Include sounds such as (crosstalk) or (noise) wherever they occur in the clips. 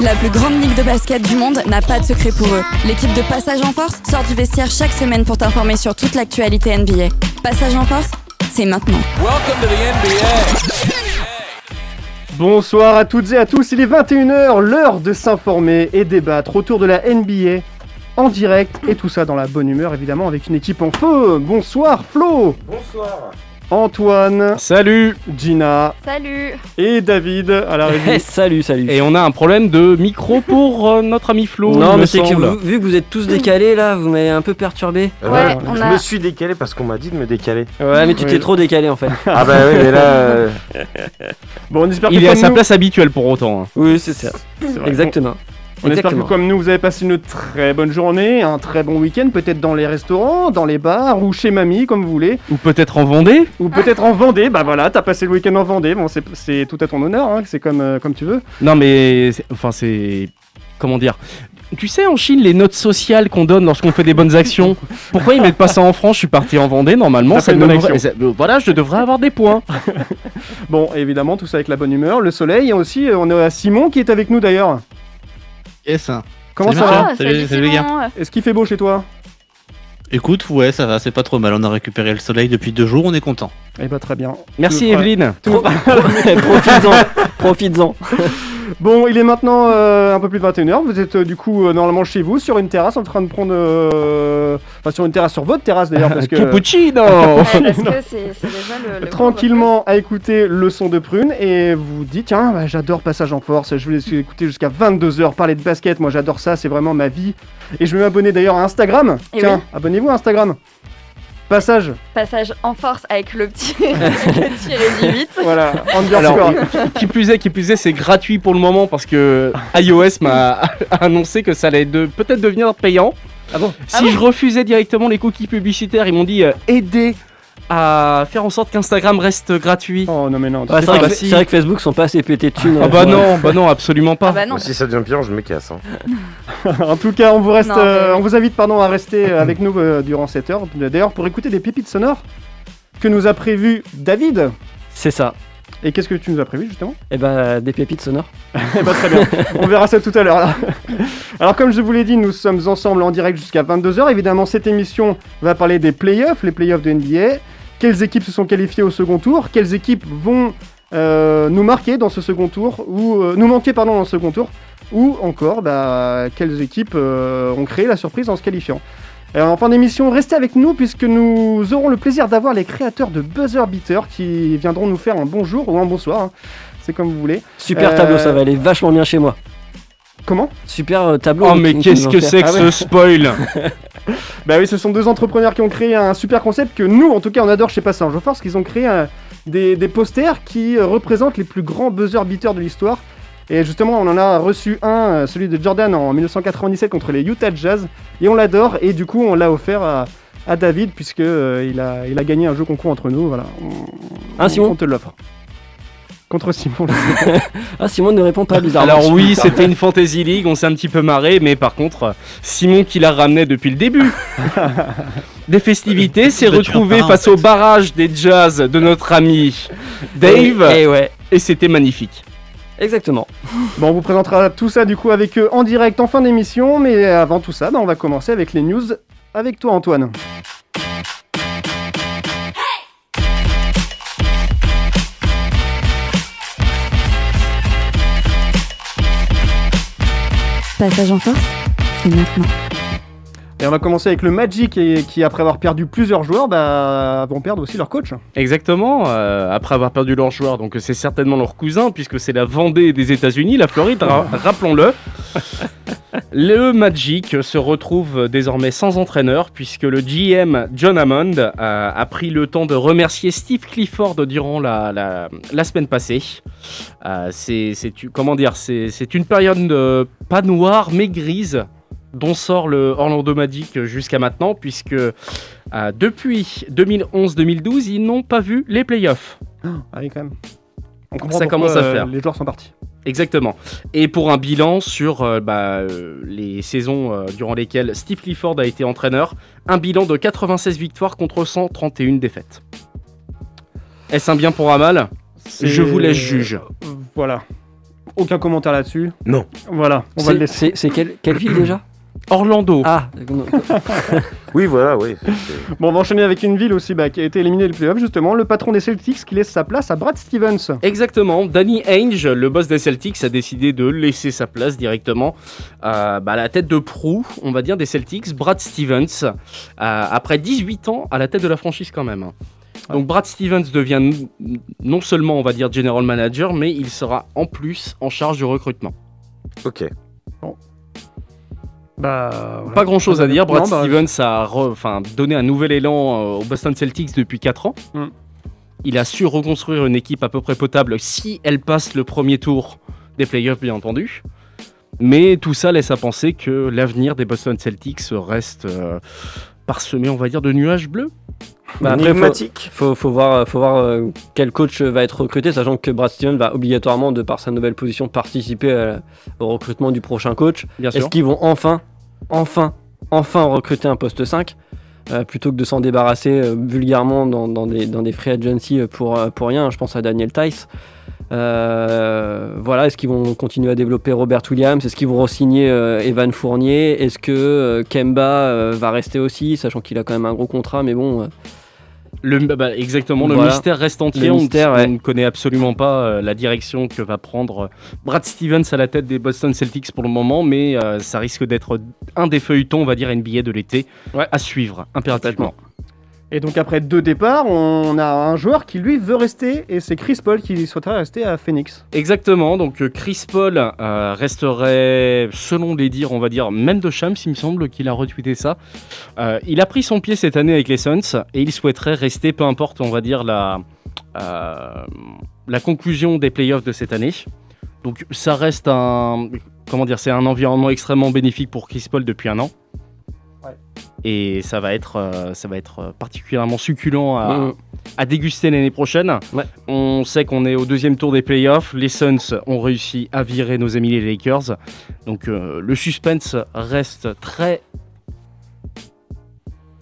La plus grande ligue de basket du monde n'a pas de secret pour eux. L'équipe de Passage en Force sort du vestiaire chaque semaine pour t'informer sur toute l'actualité NBA. Passage en Force, c'est maintenant. Welcome to the NBA. Bonsoir à toutes et à tous, il est 21h, l'heure de s'informer et débattre autour de la NBA en direct et tout ça dans la bonne humeur évidemment avec une équipe en feu. Bonsoir Flo Bonsoir. Antoine, Salut Gina Salut et David à la (laughs) régie. Salut, salut. Et on a un problème de micro pour euh, notre ami Flo. il non, me mais c'est que semble. vous- vu que vous êtes tous décalés là, vous m'avez un peu perturbé. Ouais, on je a- me suis décalé parce qu'on m'a dit de me décaler. Ouais, mais tu Oui. t'es trop décalé en fait. (laughs) ah bah oui, mais là, euh, (laughs) Bon on espère Il que est à comme sa nous, place habituelle pour autant. hein. Oui, c'est ça. c'est vrai. Exactement. On espère que Exactement. comme nous vous avez passé une très bonne journée, un très bon week-end, peut-être dans les restaurants, dans les bars ou chez mamie comme vous voulez, Ou peut-être en Vendée ou peut-être en Vendée. Bah voilà, t'as passé le week-end en Vendée. Bon c'est- tout à ton honneur, hein, c'est comme euh, comme tu veux. Non mais, enfin c'est... Comment dire tu sais, en Chine, les notes sociales qu'on donne lorsqu'on fait des bonnes actions, (laughs) pourquoi ils mettent pas ça en France? Je suis parti en Vendée, normalement, ça devrait- ça- voilà, je devrais avoir des points. (laughs) Bon évidemment tout ça avec la bonne humeur, le soleil et aussi euh, on a Simon qui est avec nous d'ailleurs. Yes. Comment ça va. Salut, salut, les gars. Est-ce qu'il fait beau chez toi? Écoute, ouais, ça va, c'est pas trop mal. On a récupéré le soleil depuis deux jours, on est content. Eh bah très bien. Merci Evelyne. (laughs) (laughs) Profites-en. Profites-en. (laughs) Bon, il est maintenant euh, un peu plus de 21h. Vous êtes euh, du coup euh, normalement chez vous sur une terrasse en train de prendre. euh, Enfin, sur une terrasse, sur votre terrasse d'ailleurs, parce (laughs) que. Cappuccino (laughs) Ouais, parce (laughs) que c'est c'est déjà le, le Tranquillement à écouter le son de prune et vous dites tiens bah, j'adore Passage en Force, je vais écouter jusqu'à 22h parler de basket, moi j'adore ça, c'est vraiment ma vie. Et je vais m'abonner d'ailleurs à Instagram. Tiens, oui. abonnez-vous à Instagram. Passage, Passage en force avec le petit (laughs) le tiré du 8. voilà, Alors, underscore. qui plus est, qui plus est, c'est gratuit pour le moment parce que iOS m'a (laughs) annoncé que ça allait de, peut-être devenir payant. Ah bon? Si je refusais directement les cookies publicitaires, ils m'ont dit euh, aider à faire en sorte qu'Instagram reste gratuit. Oh non mais non. sais c'est vrai, si. c'est vrai que Facebook sont pas assez pétés de thunes. Ah euh, bah non, bah non, absolument pas. Ah bah non. si ça devient pire, je me casse. hein. (laughs) En tout cas, on vous reste, Non, mais euh, on vous invite pardon à rester euh, avec nous euh, durant cette heure. D'ailleurs, pour écouter des pépites sonores que nous a prévu David. C'est ça. Et qu'est-ce que tu nous as prévu justement? Et bah, des pépites sonores. (laughs) Eh ben, très bien. On verra ça tout à l'heure. là. (laughs) Alors comme je vous l'ai dit, nous sommes ensemble en direct jusqu'à 22h. Évidemment, cette émission va parler des playoffs, les playoffs de NBA. Quelles équipes se sont qualifiées au second tour Quelles équipes vont euh, nous marquer dans ce second tour ou euh, nous manquer pardon dans ce second tour Ou encore, bah, quelles équipes euh, ont créé la surprise en se qualifiant en fin d'émission, restez avec nous puisque nous aurons le plaisir d'avoir les créateurs de Buzzer Beater qui viendront nous faire un bonjour ou un bonsoir. hein. C'est comme vous voulez. Super tableau, ça va aller vachement bien chez moi. Comment Super euh, tableau. Oh mais qu'est-ce que c'est que Ah ce ouais. spoil (laughs) Bah oui, ce sont deux entrepreneurs qui ont créé un super concept que nous, en tout cas, on adore chez Passage en Force, qu'ils ont créé un- des, des posters qui euh, représentent les plus grands buzzer beaters de l'histoire. Et justement, on en a reçu un, euh, celui de Jordan en 1997 contre les Utah Jazz, et on l'adore. Et du coup, on l'a offert à, à David puisque euh, il, a, il a gagné un jeu concours entre nous. Voilà, on, Hein, Simon on te l'offre. Contre Simon. (laughs) Ah, Simon ne répond pas bizarrement. Alors oui, (laughs) c'était une Fantasy League, on s'est un petit peu marré, mais par contre, Simon qui la ramenait depuis le début (laughs) des festivités s'est retrouvé en face au barrage des jazz de notre ami Dave, Eh ouais, et c'était magnifique. exactement. Bon, on vous présentera tout ça du coup avec eux en direct en fin d'émission, mais avant tout ça, bah, on va commencer avec les news avec toi Antoine. Passage en force, c'est maintenant. Et on va commencer avec le Magic et- qui, après avoir perdu plusieurs joueurs, bah, vont perdre aussi leur coach. Exactement, euh, après avoir perdu leur joueur, donc c'est certainement leur cousin, puisque c'est la Vendée des États-Unis, la Floride, (laughs) ra- rappelons-le. Le Magic se retrouve désormais sans entraîneur puisque le GM John Hammond a, a pris le temps de remercier Steve Clifford durant la, la- la semaine passée. Euh, c'est, comment dire, c'est une période euh, pas noire mais grise dont sort le Orlando Magic jusqu'à maintenant puisque euh, depuis 2011-2012 ils n'ont pas vu les playoffs. Ah oui, quand même. On comprend Ça commence à euh, faire. Les joueurs sont partis. Exactement. Et pour un bilan sur euh, bah, euh, les saisons euh, durant lesquelles Steve Clifford a été entraîneur, un bilan de 96 victoires contre 131 défaites. Est-ce un bien pour un mal Je vous laisse juge. Voilà. Aucun commentaire là-dessus. Non. Voilà, on va C'est- le laisser. C'est c'est quelle, quelle ville déjà? Orlando. Ah, (laughs) Oui, voilà, oui. Bon, on va enchaîner avec une ville aussi bah, qui a été éliminée des playoffs, justement. Le patron des Celtics qui laisse sa place à Brad Stevens. Exactement. Danny Ainge, le boss des Celtics, a décidé de laisser sa place directement euh, bah, à la tête de proue, on va dire, des Celtics, Brad Stevens, euh, après 18 ans à la tête de la franchise quand même. Donc Brad Stevens devient non seulement, on va dire, general manager, mais il sera en plus en charge du recrutement. Ok. Bah, voilà. Pas grand chose à dire. Brad Non, bah, Stevens a re- enfin, donné un nouvel élan euh, aux Boston Celtics depuis 4 ans. Mm. Il a su reconstruire une équipe à peu près potable si elle passe le premier tour des playoffs, bien entendu. Mais tout ça laisse à penser que l'avenir des Boston Celtics reste euh, parsemé, on va dire, de nuages bleus. Bah, après, faut, faut, faut voir, faut voir euh, quel coach va être recruté, sachant que Brad Stevens va obligatoirement, de par sa nouvelle position, participer euh, au recrutement du prochain coach. Est-ce qu'ils vont enfin, enfin, enfin recruter un poste 5 euh, plutôt que de s'en débarrasser euh, vulgairement dans, dans des, dans des free agency pour, euh, pour rien? Je pense à Daniel Tice. Euh, voilà, est-ce qu'ils vont continuer à développer Robert Williams? Est-ce qu'ils vont re-signer euh, Evan Fournier? Est-ce que euh, Kemba va rester aussi, sachant qu'il a quand même un gros contrat, mais bon. Le, bah, exactement, le mystère reste entier. On, ne connaît absolument pas la direction que va prendre Brad Stevens à la tête des Boston Celtics pour le moment, mais ça risque d'être un des feuilletons, on va dire, NBA de l'été à suivre impérativement. Et donc après deux départs, on a un joueur qui lui veut rester et c'est Chris Paul qui souhaiterait rester à Phoenix. Exactement, donc euh, Chris Paul euh, resterait, selon les dires, on va dire, même de Shams, il me semble qu'il a retweeté ça. Euh, il a pris son pied cette année avec les Suns et il souhaiterait rester, peu importe, on va dire, la, conclusion des playoffs de cette année. Donc ça reste un, comment dire, c'est un environnement extrêmement bénéfique pour Chris Paul depuis un an. Et ça va être, euh, ça va être euh, particulièrement succulent à, Mhm. à déguster l'année prochaine. Ouais. On sait qu'on est au deuxième tour des playoffs. Les Suns ont réussi à virer nos amis les Lakers. Donc euh, le suspense reste très.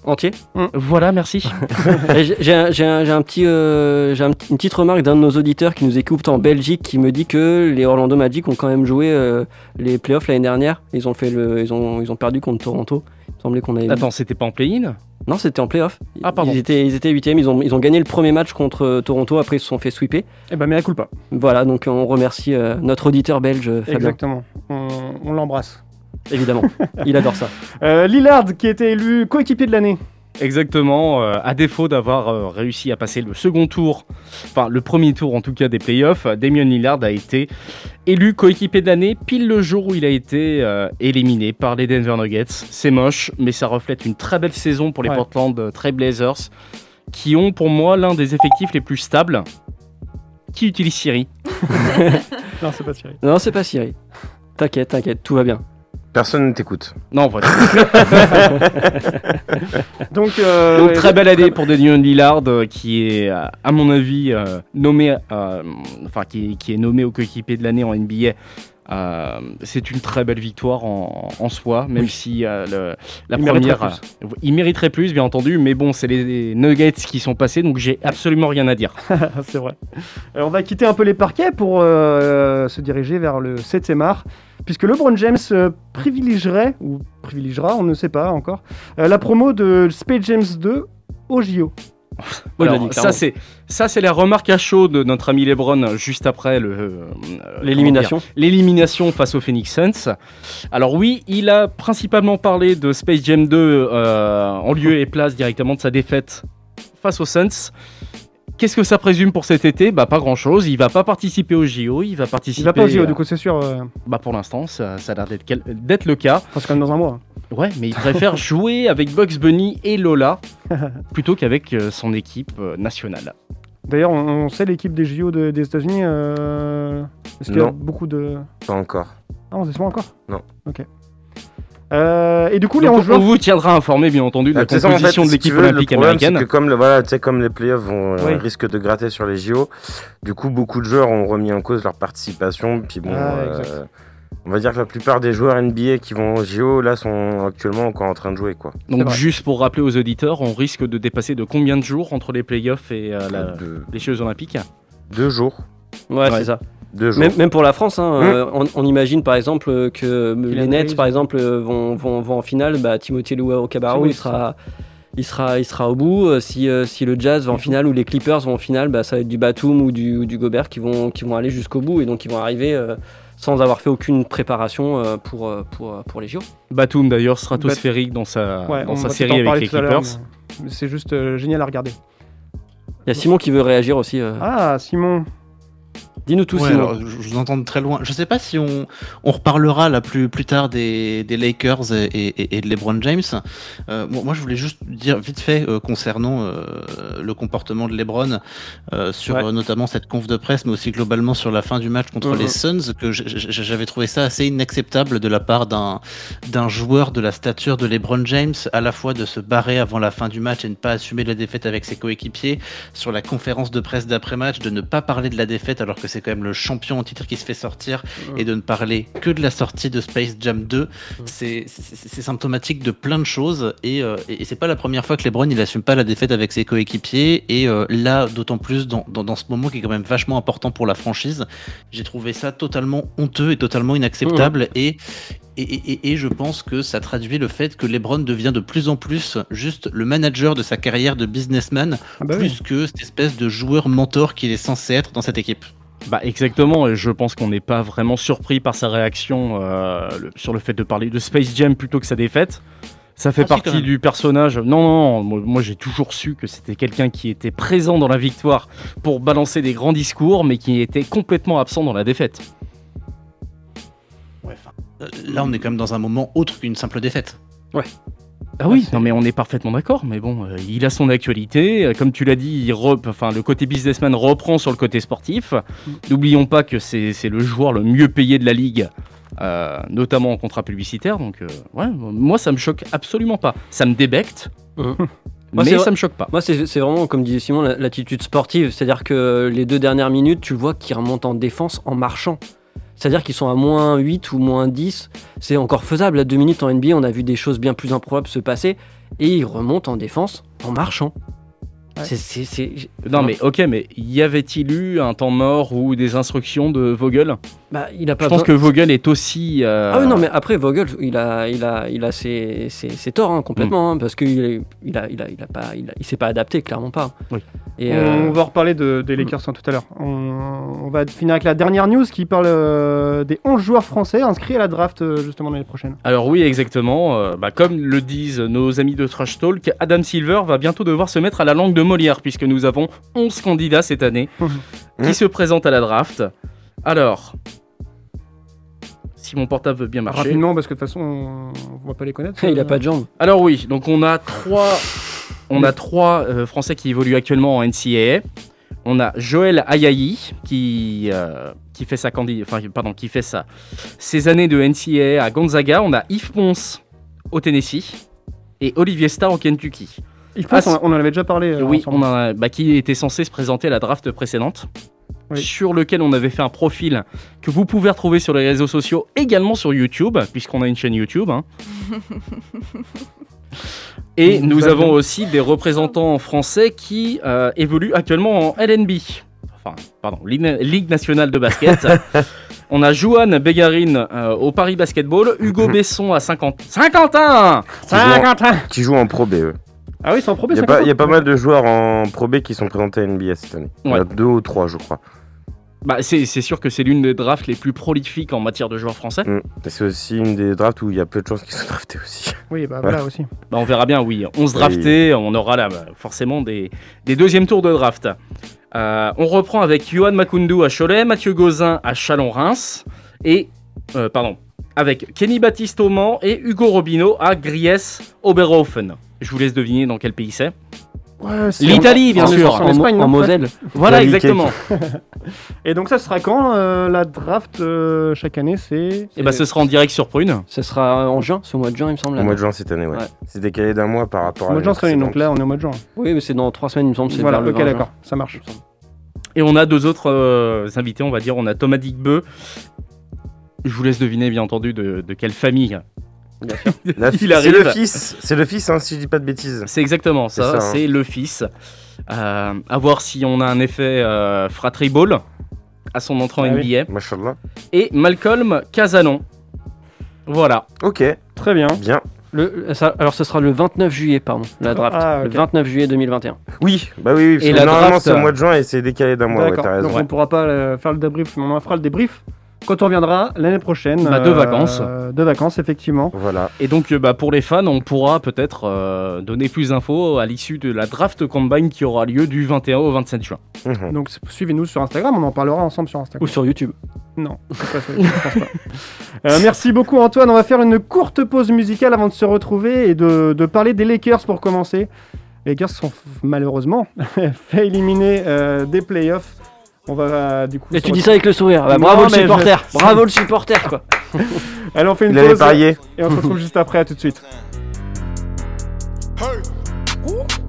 Entier Voilà, merci. (laughs) J'ai- un, petit, euh, un une petite remarque d'un de nos auditeurs qui nous écoute en Belgique qui me dit que les Orlando Magic ont quand même joué euh, les playoffs l'année dernière. Ils ont, fait le, ils, ont, ils ont perdu contre Toronto. Il me semblait qu'on avait. Attends, c'était pas en play-in? Non, c'était en playoff. Ah, pardon. Ils étaient, ils étaient 8 ils ont, ils ont gagné le premier match contre euh, Toronto. Après, ils se sont fait sweeper. Et bah, mais à coup pas. Voilà, donc on remercie euh, notre auditeur belge, Fabien. Exactement. On, on l'embrasse. Évidemment. Il adore ça. (laughs) Euh, Lillard qui a été élu coéquipier de l'année. Exactement, euh, à défaut d'avoir euh, réussi à passer le second tour, enfin le premier tour en tout cas des playoffs, Damian Lillard a été élu coéquipier de l'année pile le jour où il a été euh, éliminé par les Denver Nuggets. C'est moche, mais ça reflète une très belle saison pour les Ouais. Portland euh, Trail Blazers, qui ont pour moi l'un des effectifs les plus stables. Qui utilise Siri? (laughs) Non, c'est pas Thierry. Non, c'est pas Siri. T'inquiète, t'inquiète, tout va bien. Personne ne t'écoute. Non. (laughs) Donc, euh, Donc ouais, très belle année pour Damian Lillard euh, qui est euh, à mon avis euh, nommé euh, enfin qui, qui est nommé au coéquipier de l'année en NBA. Euh, c'est une très belle victoire en, en soi, même si euh, le- la Il mériterait première, euh, il mériterait plus bien entendu, mais bon c'est les, les Nuggets qui sont passés, donc j'ai absolument rien à dire. (laughs) c'est vrai. On va quitter un peu les parquets pour euh, se diriger vers le 7e art, puisque LeBron James euh, privilégierait, ou privilégiera, on ne sait pas encore, euh, la promo de Space James 2 au JO. Alors, ça c'est ça c'est la remarque à chaud de notre ami LeBron euh, juste après le euh, L'élimination. l'élimination face aux Phoenix Suns. Alors oui, il a principalement parlé de Space Jam 2 euh, en lieu et place directement de sa défaite face aux Suns. Qu'est-ce que ça présume pour cet été? Bah pas grand chose. Il va pas participer au JO. Il va participer. Il va pas au JO, euh, du coup, c'est sûr. euh, Bah pour l'instant, ça, ça a l'air d'être quel- d'être le cas. quand même dans un mois. Ouais, mais il préfère (laughs) jouer avec Bugs Bunny et Lola plutôt qu'avec euh, son équipe euh, nationale. D'ailleurs, on, on sait l'équipe des JO de- des États-Unis. Euh... Est-ce qu'il y a Non. beaucoup de. Pas encore. Ah, on sait pas encore? Non. Ok. Euh, et du coup, les Donc, 11 joueurs. on vous tiendra informé, bien entendu, de Ah, la en fait, composition de l'équipe veux, le olympique problème, américaine. que comme le, voilà, comme les playoffs vont, Oui. euh, risquent de gratter sur les JO, du coup, beaucoup de joueurs ont remis en cause leur participation. Puis bon, Ah, euh, on va dire que la plupart des joueurs NBA qui vont aux JO, là, sont actuellement encore en train de jouer, quoi. Donc, juste pour rappeler aux auditeurs, on risque de dépasser de combien de jours entre les playoffs et euh, la- De- les Jeux olympiques? Deux jours. Ouais, Ouais. c'est ça. Deux jours. Même, même pour la France, hein, Mm. euh, on, on imagine par exemple euh, que les Kylian Nets, par exemple, euh, vont, vont, vont en finale. Bah, Timothée Loua au Cabarro, il sera, il sera, il sera au bout. Euh, Si, euh, si le Jazz va en finale ou les Clippers vont en finale, bah, ça va être du Batum ou du, ou du Gobert qui vont, qui vont aller jusqu'au bout et donc ils vont arriver euh, sans avoir fait aucune préparation euh, pour, euh, pour, euh, pour les JO. Batum d'ailleurs stratosphérique dans sa, Ouais, dans sa série avec les Clippers. C'est juste euh, génial à regarder. Il y a Simon qui veut réagir aussi. euh. Ah, Simon. Dis-nous tout, Ouais, alors, je, je vous entends de très loin. Je sais pas si on, on reparlera là plus, plus tard des, des Lakers et, et- et de LeBron James. Euh, moi, moi, je voulais juste dire vite fait euh, concernant euh, le comportement de LeBron euh, sur Ouais. euh, notamment cette conf de presse, mais aussi globalement sur la fin du match contre Mhm. les Suns, que j'avais trouvé ça assez inacceptable de la part d'un d'un joueur de la stature de LeBron James, à la fois de se barrer avant la fin du match et ne pas assumer la défaite avec ses coéquipiers, sur la conférence de presse d'après-match, de ne pas parler de la défaite alors que c'est quand même le champion en titre qui se fait sortir et de ne parler que de la sortie de Space Jam 2. C'est symptomatique de plein de choses et, euh, et c'est pas la première fois que LeBron il assume pas la défaite avec ses coéquipiers et euh, là d'autant plus dans, dans, dans ce moment qui est quand même vachement important pour la franchise. J'ai trouvé ça totalement honteux et totalement inacceptable et et, et- et je pense que ça traduit le fait que LeBron devient de plus en plus juste le manager de sa carrière de businessman, Ah bah oui. plus que cette espèce de joueur mentor qu'il est censé être dans cette équipe. Bah exactement, et je pense qu'on n'est pas vraiment surpris par sa réaction euh, le- sur le fait de parler de Space Jam plutôt que sa défaite. Ça fait Ah, partie du personnage. Non, non, moi, moi, j'ai toujours su que c'était quelqu'un qui était présent dans la victoire pour balancer des grands discours, mais qui était complètement absent dans la défaite. Euh, Là, on est quand même dans un moment autre qu'une simple défaite. Ah oui, non mais on est parfaitement d'accord, mais bon, euh, il a son actualité, euh, comme tu l'as dit, il rep- enfin, le côté businessman reprend sur le côté sportif. N'oublions pas que c'est le joueur le mieux payé de la ligue, euh, notamment en contrat publicitaire, donc euh, ouais, moi ça me choque absolument pas. Ça me débecte. (laughs) Moi, mais c'est ça me choque pas. Moi, c'est vraiment, comme disait Simon, la- l'attitude sportive. C'est-à-dire que les deux dernières minutes, tu le vois qu'ils remontent en défense en marchant. C'est-à-dire qu'ils sont à moins 8 ou moins 10. C'est encore faisable. À deux minutes en NBA, on a vu des choses bien plus improbables se passer. Et ils remontent en défense en marchant. Ouais. C'est- c'est- c'est- Non mais ok, mais y avait-il eu un temps mort ou des instructions de Vogel? Bah, il a pas Je pense que Vogel est aussi... euh, Ah oui, non, mais après, Vogel, il a, il a, il a ses, ses- ses torts, hein, complètement, hein, parce qu'il il a, il a, il a pas, il, a- il s'est pas adapté, clairement pas. Oui. Et, on, euh, on va reparler de, des Lakers hein, tout à l'heure. On, on va finir avec la dernière news qui parle euh, des 11 joueurs français inscrits à la draft euh, justement l'année prochaine. Alors oui, exactement. Euh, bah, comme le disent nos amis de Trash Talk, Adam Silver va bientôt devoir se mettre à la langue de Molière, puisque nous avons 11 candidats cette année (laughs) qui se présentent à la draft. Alors, si mon portable veut bien marcher. Rapidement parce que de toute façon on, on va pas les connaître. (laughs) il a pas de jambes. Alors oui, donc on a trois, on a trois euh, Français qui évoluent actuellement en NCAA. On a Joël Ayayi qui, euh, qui fait sa candi- enfin, pardon, qui fait sa, ses années de NCAA à Gonzaga. On a Yves Ponce au Tennessee et Olivier Starr au Kentucky. Pense, Ah, on, en avait déjà parlé. euh, oui, ensemble. on a, bah, qui était censé se présenter à la draft précédente, Oui. sur lequel on avait fait un profil que vous pouvez retrouver sur les réseaux sociaux, également sur YouTube, puisqu'on a une chaîne YouTube. hein. (laughs) Et nous avons aussi des représentants français qui euh, évoluent actuellement en LNB, enfin, pardon, Ligue nationale de basket. (laughs) On a Johan Bégarine euh, au Paris Basketball, Hugo Besson à 50... 51 Saint-Quentin Qui jouent en Pro B. Ah oui, c'est en Pro B, Il y, a pas, mal de joueurs en Pro B qui sont présentés à NBA cette année. Il y en a deux ou trois, je crois. Bah, c'est sûr que c'est l'une des drafts les plus prolifiques en matière de joueurs français. Mm. Et C'est aussi une des drafts où il y a peu de chances qu'ils soient draftés aussi. Oui, bah voilà aussi. Bah, on verra bien, oui. 11 draftés, on aura là bah, forcément des, des deuxièmes tours de draft. Euh, on reprend avec Johan Makundu à Cholet, Mathieu Gauzin à Chalon-Reims et euh, pardon avec Kenny Baptiste au Mans et Hugo Robineau à Gries-Oberhofen. Je vous laisse deviner dans quel pays c'est. Ouais, L'Italie, bien en- sûr. En, En, Espagne, en Moselle. Voilà, exactement. Et donc ça sera quand euh, la draft euh, chaque année? C'est Et bah ce sera en direct sur Prune. Ce sera en juin, c'est au mois de juin, il me semble. Au mois de juin cette année, ouais. Ouais. C'est décalé d'un mois par rapport au à mois de juin cette année, donc là on est au mois de juin. Oui, mais c'est dans trois semaines, il me semble. c'est Voilà, ok 20 juin. d'accord, ça marche. Et on a deux autres euh, invités, on va dire. On a Thomas Digbeu. Je vous laisse deviner, bien entendu, de, de quelle famille. (laughs) La Il fi- C'est arrive. le fils, c'est le fils, hein, si je dis pas de bêtises. C'est exactement ça, C'est ça, hein. c'est le fils. Euh, à voir si on a un effet euh, Fratry Ball à son entrée en Ah oui. NBA. Et Malcolm Casanon. Voilà. Ok, Très bien. bien. Le- ça- alors, ce sera le 29 juillet, pardon, la draft. Ah, ok. Le 29 juillet 2021. Oui, bah oui, oui. parce Et que la normalement, draft, c'est au euh, mois de juin et c'est décalé d'un mois, ouais, raison. donc on pourra pas euh, faire le débrief, mais on en fera le débrief quand on reviendra l'année prochaine. Bah, de vacances. De vacances, effectivement. Voilà. Et donc, euh, bah, pour les fans, on pourra peut-être euh, donner plus d'infos à l'issue de la draft combine qui aura lieu du 21 au 27 juin. Mhm. Donc suivez-nous sur Instagram, on en parlera ensemble sur Ou Instagram. sur YouTube. Non, c'est pas ça, je pense pas. Euh, merci beaucoup Antoine, on va faire une courte pause musicale avant de se retrouver et de, de parler des Lakers pour commencer. Les Lakers sont malheureusement (laughs) fait éliminer euh, des playoffs. On va du coup. Et tu dis ça avec le sourire. Bah, Non, bravo le je- supporter. Bravo le supporter, quoi. (laughs) Allez, on fait une Il pause parié. et on se retrouve juste après, à tout de suite. I see red. 50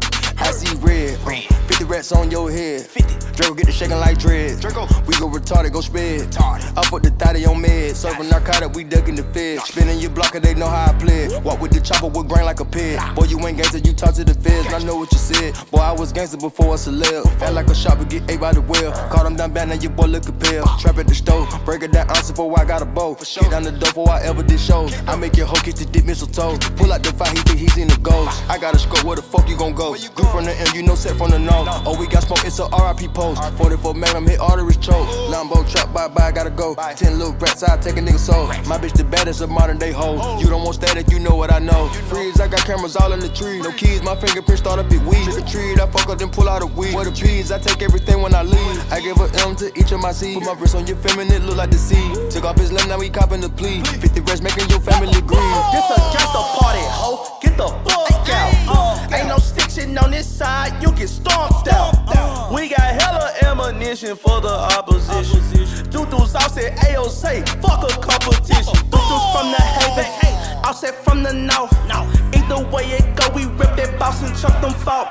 rats on your head. 50. Draco get the shaking like dread. Draco. We go retarded, go sped. I put the thotty on med. Serving narcotic, we ducking the fed. Spinning your blocker, they know how I play. Walk with the chopper with grain like a pig. Boy, you ain't gangster, you talk to the feds. I know what you said. Boy, I was gangster before a celeb. Felt like a shopper, get ate by the well. Caught him down bad, now your boy looking pale. Trap at the stove. Break it down ounce before I got a bow. Get down the door before I ever did shows. I make your hoe kiss the dip mistletoe. Pull out the fire, he think he's in the ghost. I got a scope, where the fuck you gon' go? You from the M, you know set from the north. Oh, we got smoke, it's a RIP post. 44 Magnum hit arteries choke. Lambo trap, bye bye, gotta go. Ten little rats, I take a nigga soul. My bitch the baddest of modern day hoes. You don't want static, you know what I know. Freeze, I got cameras all in the tree. No keys, my fingerprints start a bit weed. Trick or treat, I fuck up, then pull out a weed. Where the peas, I take everything when I leave. I give a M to each of my C's. Put my wrist on your feminine, look like the sea. Took off his limb, now we copping the plea. 50 rest making your family grieve. This a gangsta party, ho. Get the fuck out. Uh, ain't no stitching on this side, you get stomped out. Uh, we got hella ammunition for the opposition. Doo-doo's offset AOC, fuck a competition. Doo-doo's from the haven, offset from the north. Either way it go, we rip that boss and chuck them fault.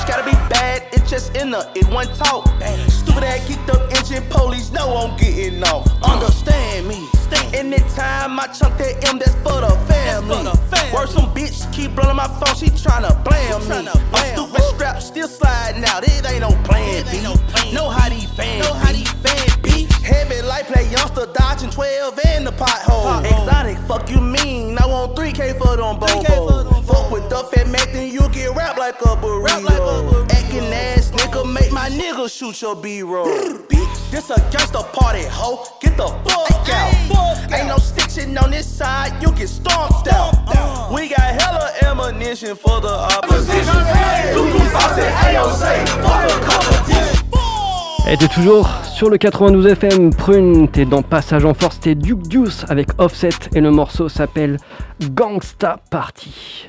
Bitch gotta be bad, it just in her, it one talk. Stupid ass kicked up engine, police know I'm getting off. Understand me. Anytime I chunk that M, that's for the family. Word some bitch keep blowing my phone, she tryna blame me. I'm stupid strap still sliding out, it ain't no plan B. Know how these fans be. Heavy light play youngster dodging 12 in the pothole. Exotic, fuck you mean? I want 3K for them bobos. Fuck with the fat Mac, then you get wrapped like a burrito. Acting ass nigga, make my nigga shoot your B-roll. Bitch, this a gangsta party, ho. Get the fuck out. Ain't no stitching on this side, you get stomped out. Uh, we got hella ammunition for the opposition. Doo-doo sauce and AOC, fuck a competition. Et t'es toujours sur le 92 FM Prune, t'es dans Passage en Force, t'es Duke Deuce avec Offset et le morceau s'appelle Gangsta Party.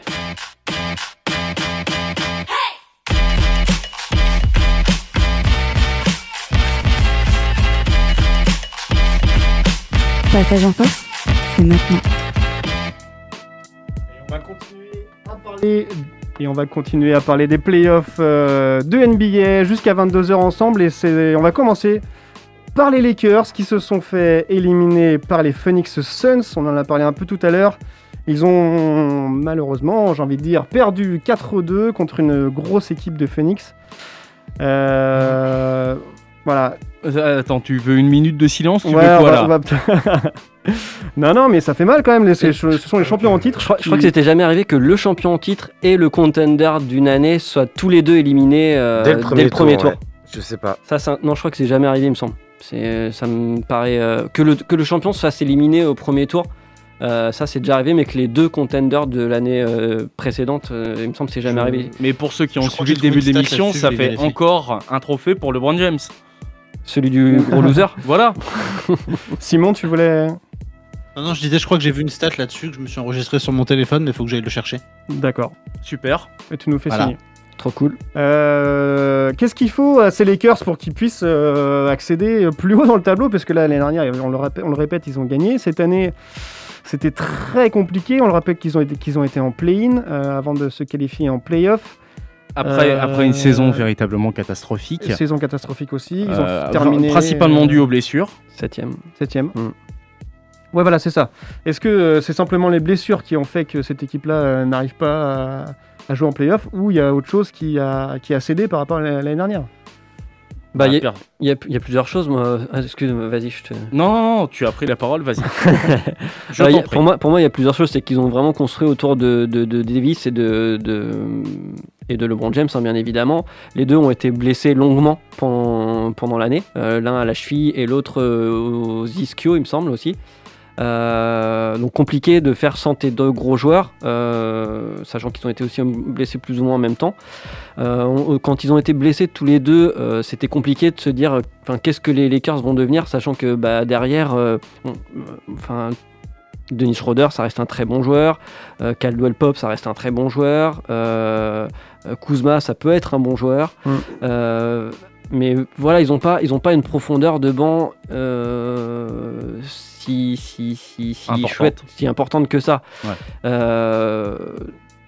Passage en force, c'est maintenant. On va continuer à parler et on va continuer à parler des playoffs euh, de NBA jusqu'à 22h ensemble et c'est on va commencer par les Lakers qui se sont fait éliminer par les Phoenix Suns, on en a parlé un peu tout à l'heure. Ils ont malheureusement, j'ai envie de dire, perdu 4-2 contre une grosse équipe de Phoenix. Euh, voilà, Euh, Attends, tu veux une minute de silence? Tu Ouais, veux on quoi va- là? on va- (laughs) non, non, mais ça fait mal quand même. les- ce ce sont les champions en titre. Je crois, je crois que c'était jamais arrivé que le champion en titre et le contender d'une année soient tous les deux éliminés euh, Dès le premier tour, tour. ouais. Je sais pas. Ça, non, je crois que c'est jamais arrivé, il me semble. C'est, ça me paraît euh, que le que le champion se fasse éliminer au premier tour. Euh, ça, c'est déjà arrivé, mais que les deux contenders de l'année euh, précédente, euh, il me semble que c'est jamais arrivé. Mais pour ceux qui ont Je suivi le début de l'émission, ça fait encore un trophée pour LeBron James. Celui du (laughs) gros loser. Voilà. (laughs) Simon, tu voulais. Non, non, je disais, je crois que j'ai vu une stat là-dessus que je me suis enregistré sur mon téléphone, mais il faut que j'aille le chercher. D'accord. Super. Et tu nous fais Voilà. signer. Trop cool. Euh, Qu'est-ce qu'il faut à ces Lakers pour qu'ils puissent euh, accéder plus haut dans le tableau? Parce que là, l'année dernière, on le, répète, on le répète, ils ont gagné. Cette année, c'était très compliqué. On le rappelle qu'ils ont, été- qu'ils ont été en play-in euh, avant de se qualifier en play-off. Après, Euh, après une saison véritablement catastrophique. Saison catastrophique aussi. Ils Euh, ont terminé. Principalement euh, dû aux blessures. Septième. Septième. Mm. Ouais, voilà, c'est ça. Est-ce que euh, c'est simplement les blessures qui ont fait que cette équipe-là euh, n'arrive pas à, à jouer en playoff ou il y a autre chose qui a, qui a cédé par rapport à l'année dernière? Bah, il y, a- Pierre. il y a- il y a plusieurs choses. Moi, Ah, excuse-moi, vas-y, je te. Non, non, non, tu as pris la parole, vas-y. (laughs) Euh, pour, moi, pour moi, il y a plusieurs choses. C'est qu'ils ont vraiment construit autour de, de, de Davis et de, de, et de LeBron James, hein, bien évidemment. Les deux ont été blessés longuement pendant, pendant l'année. Euh, L'un à la cheville et l'autre euh, aux ischio, il me semble aussi. Euh, donc compliqué de faire sans tes deux gros joueurs, euh, sachant qu'ils ont été aussi blessés plus ou moins en même temps. Euh, on- quand ils ont été blessés tous les deux, c'était compliqué de se dire, qu'est-ce que les Lakers vont devenir, sachant que bah, derrière, enfin, Denis Schroeder, ça reste un très bon joueur. Euh, Caldwell Pop, ça reste un très bon joueur. Euh, Kuzma, ça peut être un bon joueur. Mm. Euh, mais voilà, ils n'ont pas, ils ont pas une profondeur de banc si, si, si, si Importante. chouette, si importante que ça. Ouais. Euh,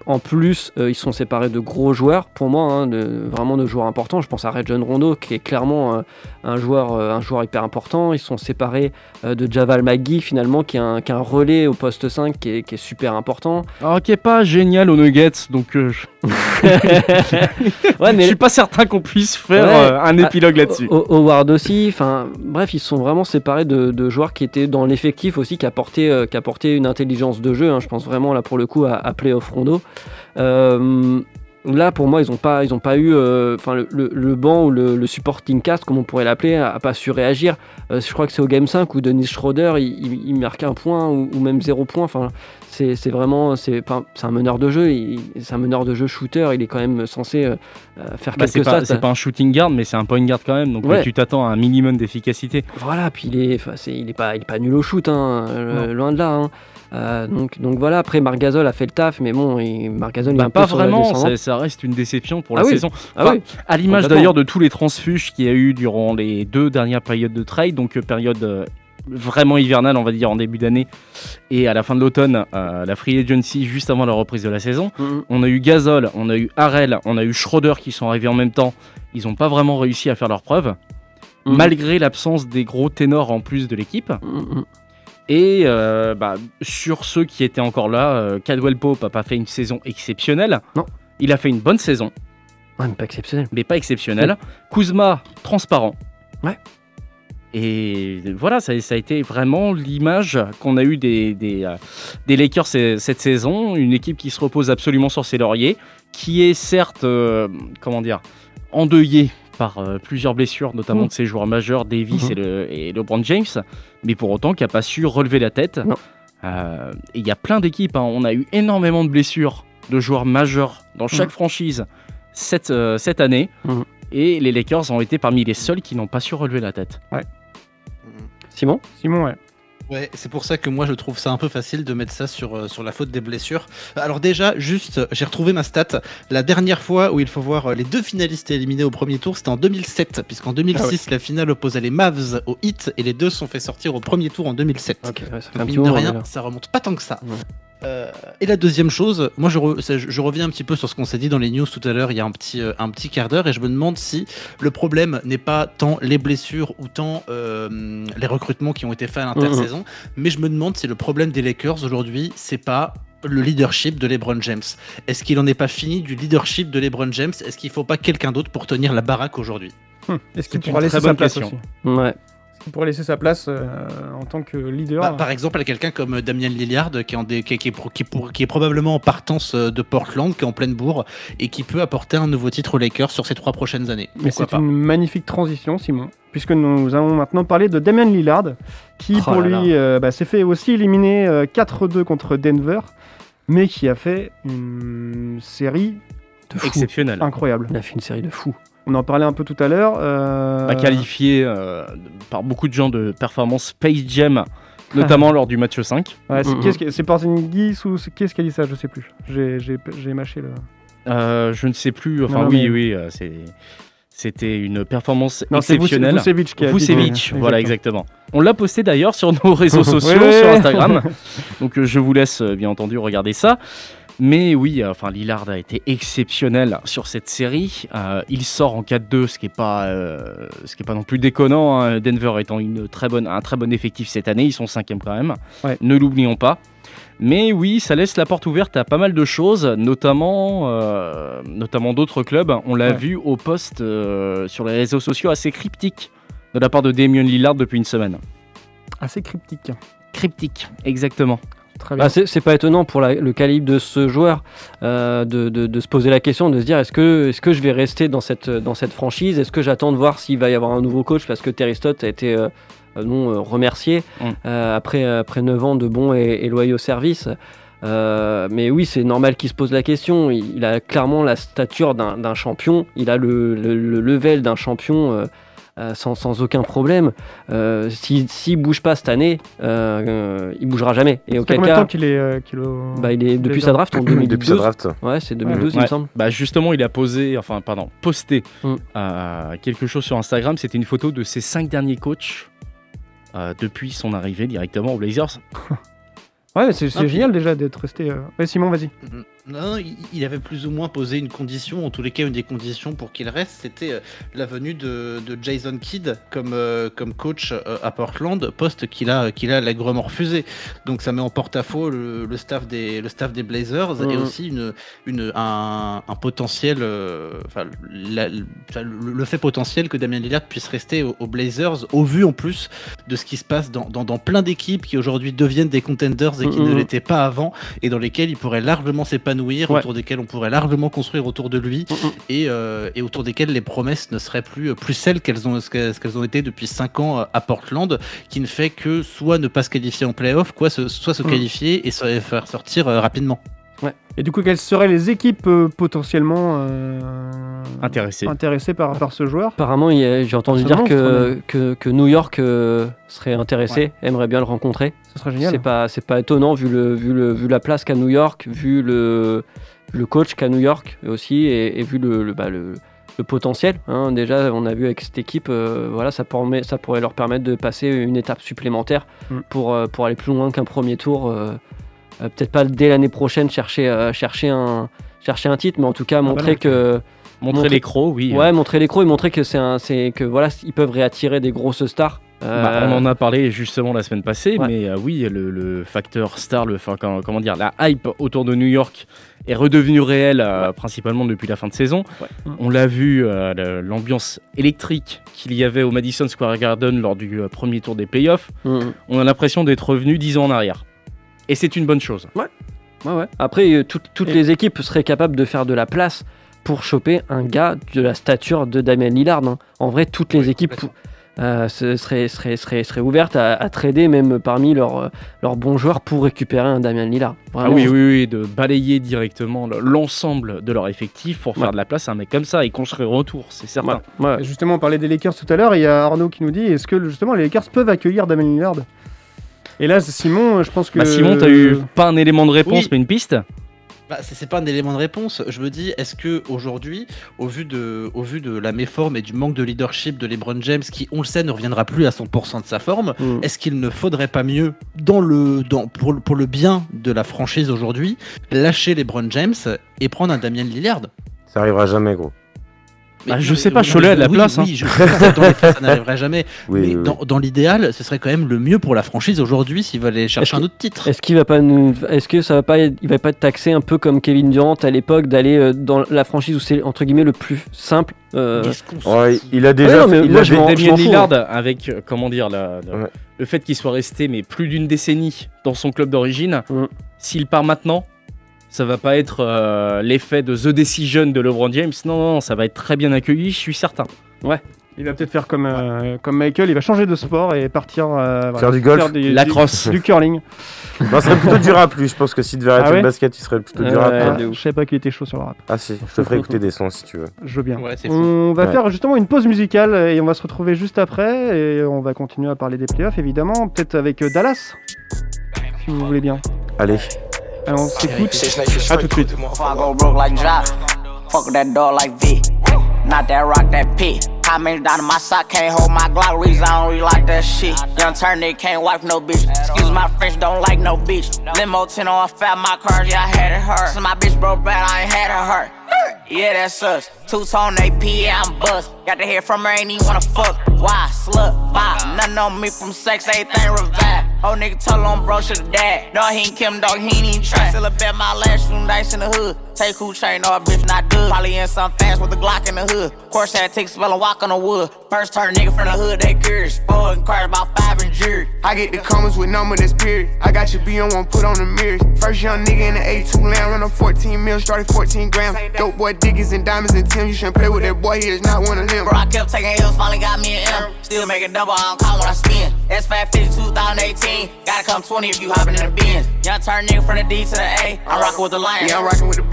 en plus, euh, ils sont séparés de gros joueurs, pour moi, hein, de, vraiment de joueurs importants. Je pense à Rajon Rondo, qui est clairement euh, un, joueur, euh, un joueur hyper important. Ils sont séparés euh, de Javal McGee, finalement, qui est un, qui est un relais au poste 5, qui est, qui est super important. Alors, qui est pas génial aux Nuggets, donc euh, je... (laughs) Ouais, je mais suis pas certain qu'on puisse faire Ouais. euh, un Ah, épilogue là-dessus. Howard aussi, enfin bref, ils sont vraiment séparés de, de joueurs qui étaient dans l'effectif aussi, qui apportaient, euh, qui apportaient une intelligence de jeu. hein. je pense vraiment là pour le coup à, à Playoff Rondo. Euh, là pour moi, ils n'ont pas, ils ont pas eu, enfin le, le- le banc ou le, le supporting cast, comme on pourrait l'appeler, a, a pas su réagir. Euh, je crois que c'est au Game 5 où Dennis Schroeder il, il- il marque un point ou, ou même zéro point. Enfin, c'est vraiment, c'est un meneur de jeu. C'est un meneur de jeu shooter. Il est quand même censé euh, euh, faire Bah, pas, stats. c'est pas un shooting guard, mais c'est un point guard quand même, donc Ouais. euh, tu t'attends à un minimum d'efficacité. Voilà, puis il est, il est pas, il est pas nul au shoot, hein, euh, loin de là. hein. Euh, donc, donc voilà. Après, Marc Gasol a fait le taf, mais bon, il est Bah, pas vraiment, ça, ça reste une déception pour Ah la oui. saison. Ah Enfin, oui. À l'image d'ailleurs de tous les transfuges qu'il y a eu durant les deux dernières périodes de trade, donc période vraiment hivernale, on va dire en début d'année, et à la fin de l'automne, euh, la free agency juste avant la reprise de la saison. Mhm. On a eu Gasol, on a eu Harrell, on a eu Schroeder qui sont arrivés en même temps. Ils n'ont pas vraiment réussi à faire leurs preuves, Mhm. malgré l'absence des gros ténors en plus de l'équipe. Et euh, bah, sur ceux qui étaient encore là, euh, Cadwell Pope n'a pas fait une saison exceptionnelle. Non. Il a fait une bonne saison, Ouais, mais pas exceptionnel. mais pas exceptionnelle. (laughs) Kuzma, transparent. Ouais. Et voilà, ça, ça a été vraiment l'image qu'on a eue des, des, euh, des Lakers ce- cette saison. Une équipe qui se repose absolument sur ses lauriers, qui est certes, euh, comment dire, endeuillée par euh, plusieurs blessures, notamment Mm. de ses joueurs majeurs, Davis Mhm. et, le, et LeBron James, mais pour autant qui n'a pas su relever la tête. Non. Euh, et il y a plein d'équipes, hein. on a eu énormément de blessures de joueurs majeurs dans chaque Mhm. franchise cette, cette année. Mhm. Et les Lakers ont été parmi les seuls qui n'ont pas su relever la tête. Simon? Simon, ouais. Ouais, c'est pour ça que moi je trouve ça un peu facile de mettre ça sur, euh, sur la faute des blessures. Alors déjà, juste, j'ai retrouvé ma stat. La dernière fois où il faut voir euh, les deux finalistes éliminés au premier tour, c'était en 2007, puisqu'en 2006, la finale opposait les Mavs au Heat et les deux sont fait sortir au premier tour en 2007. Ok, ouais, ça fait Donc, un petit de rien, ça remonte pas tant que ça. Ouais. Euh, et la deuxième chose, moi je, re- reviens un petit peu sur ce qu'on s'est dit dans les news tout à l'heure, il y a un petit, euh, un petit quart d'heure, et je me demande si le problème n'est pas tant les blessures ou tant euh, les recrutements qui ont été faits à l'intersaison, mais je me demande si le problème des Lakers aujourd'hui, c'est pas le leadership de LeBron James. Est-ce qu'il en est pas fini du leadership de LeBron James? Est-ce qu'il faut pas quelqu'un d'autre pour tenir la baraque aujourd'hui? Hum. Est-ce qu'il pourra laisser sa place question. aussi? Ouais. (laughs) pourrait laisser sa place euh, en tant que leader. Bah, par exemple, à quelqu'un comme Damien Lillard, qui est, en dé- qui, est- qui est pro- qui est pour- qui est probablement en partance euh, de Portland, qui est en pleine bourre, et qui peut apporter un nouveau titre aux Lakers sur ces trois prochaines années. Mais c'est pas une magnifique transition, Simon, puisque nous allons maintenant parler de Damian Lillard, qui Oh pour là lui euh, bah, s'est fait aussi éliminer euh, 4-2 contre Denver, mais qui a fait une série De fou. Exceptionnel. incroyable. Il a fait une série de fous. On en parlait un peu tout à l'heure. euh, Pas qualifié euh, par beaucoup de gens de performance Space Jam, (laughs) notamment lors du match 5. ouais, c'est, c'est Porzingis ou qu'est-ce qui a dit ça Je sais plus. J'ai, mâché le. Euh, je ne sais plus. Enfin, Non, oui, mais- oui, euh. C'était une performance Non, c'est Vuce- exceptionnelle. Vucevic qui a dit- Vucevic, Ouais, voilà exactement. On l'a posté d'ailleurs sur nos (laughs) réseaux sociaux, Ouais, sur. Instagram. (laughs) Donc euh, je vous laisse euh, bien entendu regarder ça. Mais oui, enfin Lillard a été exceptionnel sur cette série. Euh, il sort en 4-2, ce qui est pas, euh, ce qui est pas non plus déconnant. hein. Denver étant une très bonne, un très bon effectif cette année, ils sont cinquième quand même. Ouais. Ne l'oublions pas. Mais oui, ça laisse la porte ouverte à pas mal de choses, notamment, euh, notamment d'autres clubs. On l'a Ouais. vu au post sur les réseaux sociaux assez cryptique de la part de Damien Lillard depuis une semaine. Assez cryptique. Cryptique, exactement. Très bien. Bah, c'est c'est pas étonnant pour la- le calibre de ce joueur euh, de, de- de se poser la question, de se dire est-ce que, est que je vais rester dans cette, dans cette franchise? Est-ce que j'attends de voir s'il va y avoir un nouveau coach? Parce que Terry Stott a été euh, euh, non, euh, remercié Mm. euh, après, après 9 ans de bons et, et loyaux services. Euh, mais oui, c'est normal qu'il se pose la question. Il, il a clairement la stature d'un d'un champion. Il a le, le- le level d'un champion euh, euh, sans, sans aucun problème. Euh, S'il s'il bouge pas cette année, euh, euh, il bougera jamais. Et auquel combien de cas, temps qu'il est, euh, au- bah, il est depuis Déjà. sa draft en (clears throat) 2012. Depuis sa draft. Ouais, c'est 2012, il me semble. Bah justement, il a posé, enfin pardon, posté Mm. euh, quelque chose sur Instagram. C'était une photo de ses cinq derniers coachs euh, depuis son arrivée directement aux Blazers. (laughs) Ouais, c'est, Ah, génial déjà d'être resté. euh, Ouais, Simon, vas-y. Non, il- avait plus ou moins posé une condition, en tous les cas une des conditions pour qu'il reste, c'était euh, la venue de, de Jason Kidd comme, euh, comme coach euh, à Portland, poste qu'il a, qu'il a allègrement refusé. Donc ça met en porte-à-faux le, le staff des, le staff des Blazers et Mhm. aussi une, une, un, un potentiel, euh, enfin, la- le, le fait potentiel que Damien Lillard puisse rester aux, aux Blazers, au vu en plus de ce qui se passe dans, dans, dans plein d'équipes qui aujourd'hui deviennent des contenders et qui ne Mhm. l'étaient pas avant et dans lesquelles il pourrait largement s'épanouir, Ouais. autour desquelles on pourrait largement construire autour de lui Mhm. et, euh, et autour desquelles les promesses ne seraient plus, plus celles qu'elles ont, qu'elles ont été depuis 5 ans euh, à Portland, qui ne fait que soit ne pas se qualifier en playoff, soit se Mhm. qualifier et se faire sortir euh, rapidement. Et du coup, quelles seraient les équipes euh, potentiellement euh, Intéressé. intéressées par, par ce joueur? Apparemment, j'ai entendu dire que, que, que New York euh, serait intéressé, aimerait bien le rencontrer. Ce serait génial. C'est pas, c'est pas étonnant vu, le, vu, le, vu la place qu'a New York, vu le, le coach qu'a New York aussi, et, et vu le, le, bah, le, le potentiel. hein. Déjà, on a vu avec cette équipe, euh, voilà, ça, pourrait, ça pourrait leur permettre de passer une étape supplémentaire Mm. pour, euh, pour aller plus loin qu'un premier tour. euh, Peut-être pas dès l'année prochaine chercher, chercher, un, chercher un titre, mais en tout cas bah montrer que. Montrer Montrer- les crocs, oui. Ouais, montrer les crocs et montrer que c'est un, c'est que voilà, ils peuvent réattirer des grosses stars. Bah, Euh, on en a parlé justement la semaine passée, Ouais. mais euh, oui, le, le facteur star, le, enfin, comment, dire, la hype autour de New York est redevenue réelle, euh, principalement depuis la fin de saison. Ouais. On l'a vu, euh, l'ambiance électrique qu'il y avait au Madison Square Garden lors du euh, premier tour des playoffs. mm, On a l'impression d'être revenu 10 ans en arrière. Et c'est une bonne chose. Ouais, ouais. Après, euh, toutes- toutes Et- les équipes seraient capables de faire de la place pour choper un gars de la stature de Damien Lillard. hein. En vrai, toutes les Oui, équipes euh, se- seraient, seraient, seraient, seraient ouvertes à, à trader même parmi leurs, euh, leurs bons joueurs pour récupérer un Damien Lillard. Ah oui, oui, oui, de balayer directement le- l'ensemble de leur effectif pour faire Ouais. de la place à un mec comme ça et construire autour, c'est certain. Ouais, ouais. Et Justement, on parlait des Lakers tout à l'heure. et Il y a Arnaud qui nous dit est-ce que justement les Lakers peuvent accueillir Damien Lillard? Et là, Simon, je pense que. Bah, Simon, t'as eu pas un élément de réponse, Oui. mais une piste? Bah, c'est pas un élément de réponse. Je me dis, est-ce que aujourd'hui, au vu de, au vu de la méforme et du manque de leadership de LeBron James, qui, on le sait, ne reviendra plus à 100% de sa forme, Mm. est-ce qu'il ne faudrait pas mieux, dans le, dans, pour, le- pour le bien de la franchise aujourd'hui, lâcher LeBron James et prendre un Damien Lillard? Ça arrivera jamais, gros. Bah, je non, sais pas, oui, Cholet a de la oui, place, Oui, hein. je je sais que dans les faits, ça n'arriverait jamais. (laughs) Oui, mais oui, oui. dans, dans l'idéal, ce serait quand même le mieux pour la franchise aujourd'hui s'ils veulent aller chercher un autre titre. Est-ce qu'il va pas nous, est-ce que ça va pas, être- il va pas être taxé un peu comme Kevin Durant à l'époque d'aller euh, dans la franchise où c'est entre guillemets le plus simple euh, Qu'est-ce qu'on s'en Ouais, il a déjà. non, mais il moi, a je Damien Lillard, avec, euh, comment dire, la- la- Ouais. le fait qu'il soit resté mais plus d'une décennie dans son club d'origine, Mm. s'il part maintenant, ça va pas être euh, l'effet de The Decision de LeBron James. Non, non, non, ça va être très bien accueilli, je suis certain. Il va peut-être faire comme, euh, comme Michael, il va changer de sport et partir euh, voilà, Faire du golf. La du- crosse. du curling. (laughs) Non, ce serait plutôt du rap, lui. Je pense que s'il devait arrêter Ah ouais le basket, il serait plutôt du Ouais, rap. ouais. Ah, je savais pas qu'il était chaud sur le rap. Ah si, je te ferai écouter des sons si tu veux. (laughs) Je veux bien. Ouais, on va Ouais. faire justement une pause musicale et on va se retrouver juste après et on va continuer à parler des playoffs évidemment, peut-être avec Dallas, si vous voulez bien. Allez. Alors on s'écoute. Six niggas À straight tout de suite. through the If I go broke like Jock, fuck with that dog like V. Not that rock, that P. Comments down in my sock, can't hold my Glock. Reason I don't really like that shit. Young turn nigga can't wipe no bitch. Excuse my French, don't like no bitch. Limo 10 on fat, my cars, yeah, I had it hurt. So my bitch broke bad, I ain't had it hurt. Yeah, that sucks. Two tone AP, yeah, I'm bust. Got to hear from her, ain't even wanna fuck. Why? Slut, bop. Nothing on me from sex, everything revive. Old nigga told him bro should dad. Dog, he ain't Kim, dog, he ain't even try. Still a bet my last room dice in the hood. Take who chain, no, a bitch not good. Probably in some fast with a Glock in the hood. Course had take spell and walk on the wood. First turn nigga from the hood, they curious. Four and cars about five and jury. I get the comments with number that's period. I got your B on one, put on the mirrors. First young nigga in the A2 land, run a 14 mil, started 14 grams. Dope boy Dickies and diamonds and Tim. You shouldn't play with that boy, he is not one of them. Bro, I kept taking L's, finally got me an M. Still making double, I don't call when I spin. S550 2018. Gotta come 20 if you hopping in the Benz. Young turn nigga from the D to the A. I'm rocking with the Lions. Yeah, I'm rocking with the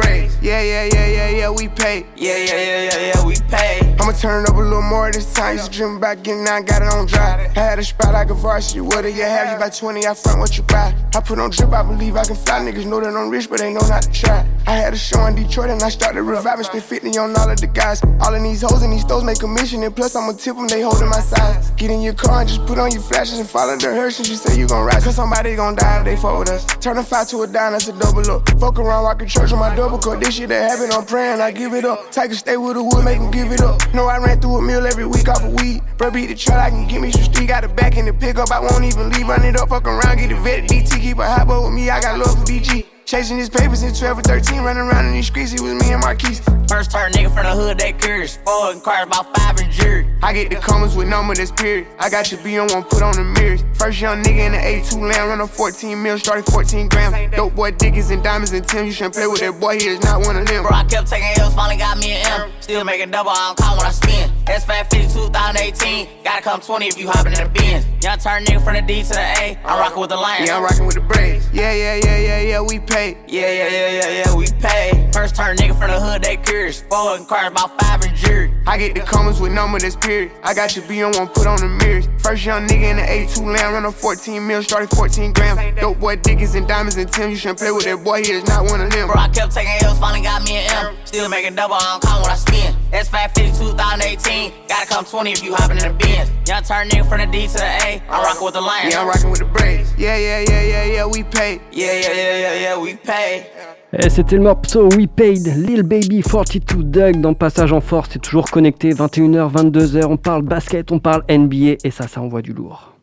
Yeah, yeah, yeah, yeah, yeah, we pay. Yeah, yeah, yeah, yeah, yeah, we pay. I'ma turn it up a little more this time. Used to dream about getting out, got it on dry. I had a spot like a varsity. What do you have? You buy 20, I front what you buy. I put on drip, I believe I can fly. Niggas know that I'm rich, but they know not to try. I had a show in Detroit and I started reviving. Spent 50 on all of the guys. All of these hoes in these stores make commission. And plus, I'ma tip them, they holding my size. Get in your car and just put on your flashes and follow the hearse. And you say you gon' ride. Cause somebody gon' die if they with us. Turn a five to a dime, that's a double up. Fuck around, walking church on my double cup. This shit that happen, I'm praying, I give it up. A stay with the wood, make 'em give it up. No, I ran through a meal every week off of weed. Bro, beat the truck, I can get me some street. Got a back in the pickup, I won't even leave. Run it up, fuck around, get it vet. DT, keep a hot boy with me, I got love for BG. Chasing his papers in 12 or 13, running around in these streets, it was me and Marquise. First turn nigga from the hood, they curious. Four and cars about five and jury. I get the comments with number that's period. I got your B on one, put on the mirrors. First young nigga in the A2 land, run a 14 mil, started 14 grams. Dope boy Dickies and diamonds and Tim. You shouldn't play with that boy, he is not one of them. Bro, I kept taking L's, finally got me an M. Still making double, I don't call when I spin. S550 2018. Gotta come 20 if you hopping in the Benz. Young turn nigga from the D to the A. I'm rocking with the Lions. Yeah, I'm rocking with the braids. Yeah, yeah, yeah, yeah, yeah, we pay. Yeah, yeah, yeah, yeah, yeah, we pay. First turn nigga from the hood, they curious. Four and cars about five and jury. I get the comments with number that's period. I got your B on one, put on the mirrors. First young nigga in the A2 land, run a 14 mil, started 14 grams. Dope boy Dickies and diamonds and Tim. You shouldn't play with that boy, he is not one of them. Bro, I kept taking L's, finally got me an M. Still making double, I don't call when I spin. S550 2018. Gotta come 20 if you hopping in the Benz. Young turn nigga from the D to the A. I'm rocking with the Lions. Yeah, I'm rocking with the braids. Yeah, yeah, yeah, yeah, yeah, we pay. Yeah, yeah, yeah, yeah, yeah, we pay. C'était le morceau We Paid, Lil Baby 42 Doug dans Passage en Force, c'est toujours connecté, 21h, 22h, on parle basket, on parle NBA, et ça, ça envoie du lourd.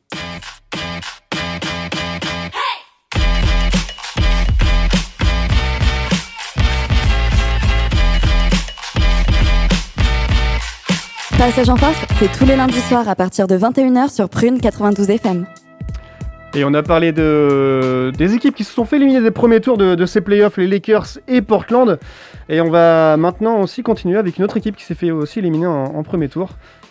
Passage en force, c'est tous les lundis soirs à partir de 21h sur Prune 92 FM. Et on a parlé de, des équipes qui se sont fait éliminer des premiers tours de, de ces playoffs, les Lakers et Portland. Et on va maintenant aussi continuer avec une autre équipe qui s'est fait aussi éliminer en, en premier tour.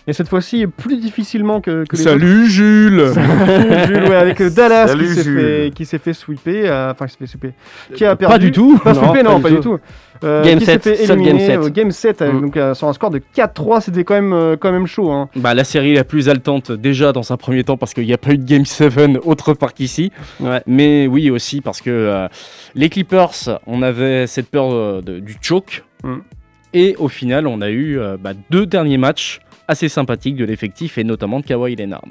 Et cette fois-ci plus difficilement que, que les Salut Jules. (laughs) Salut Jules, ouais, avec Dallas Salut, qui s'est fait, qui s'est fait sweeper, euh, enfin qui s'est fait sweeper, qui a Pas perdu. du tout Pas Non, sweeper, non, pas pas du du tout. tout. Euh, Game qui s'est sept, fait seul game éliminer sept. au game 7, euh, Mm. donc euh, sur un score de 4-3, c'était quand même, euh, quand même chaud. Hein. Bah, la série la plus haletante déjà dans un premier temps parce qu'il n'y a pas eu de Game 7 (laughs) autre part qu'ici. Ouais. Mais oui aussi parce que les Clippers, on avait cette peur de- du choke. Mm. Et au final, on a eu bah, deux derniers matchs assez sympathiques de l'effectif et notamment de Kawhi Leonard.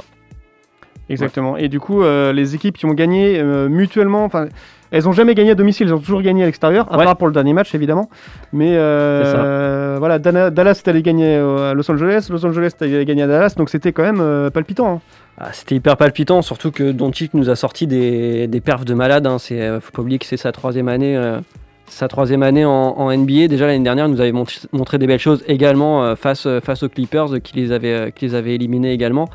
Exactement. Et du coup, euh, les équipes qui ont gagné euh, mutuellement, enfin, Elles ont jamais gagné à domicile, elles ont toujours gagné à l'extérieur, à part pour le dernier match évidemment. Mais euh, voilà, Dana- Dallas est allé gagner à Los Angeles, Los Angeles est allé gagner à Dallas, donc c'était quand même euh, palpitant. hein. Ah, C'était hyper palpitant, surtout que Doncic nous a sorti des, des perfs de malade. Hein. C'est, euh, faut pas oublier que c'est sa troisième année, euh, sa troisième année en, en NBA. Déjà l'année dernière, il nous avait mont- montré des belles choses également face, face aux Clippers qui les avaient, qui les avaient éliminés également.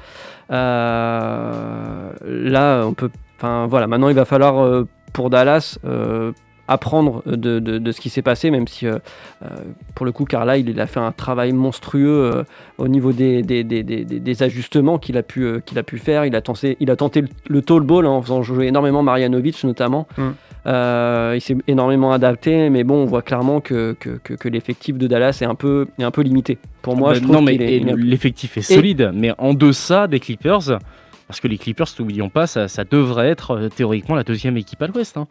Là, on peut, enfin voilà, maintenant il va falloir euh, pour Dallas. euh, apprendre de, de- de ce qui s'est passé, même si euh, euh, pour le coup Carlisle il a fait un travail monstrueux euh, au niveau des, des, des- des- des- des ajustements qu'il a, pu, euh, qu'il a pu faire. Il a tenté, il a tenté le, le tall ball hein, en faisant jouer énormément Marjanovic notamment. Mm. Il s'est énormément adapté, mais bon, on voit clairement que, que, que- que l'effectif de Dallas est un peu, est un peu limité. Pour moi, Bah, je trouve non, mais est- est l'effectif est solide, mais en deçà des Clippers, parce que les Clippers, n'oublions pas, ça, ça devrait être euh, théoriquement la deuxième équipe à l'Ouest, hein.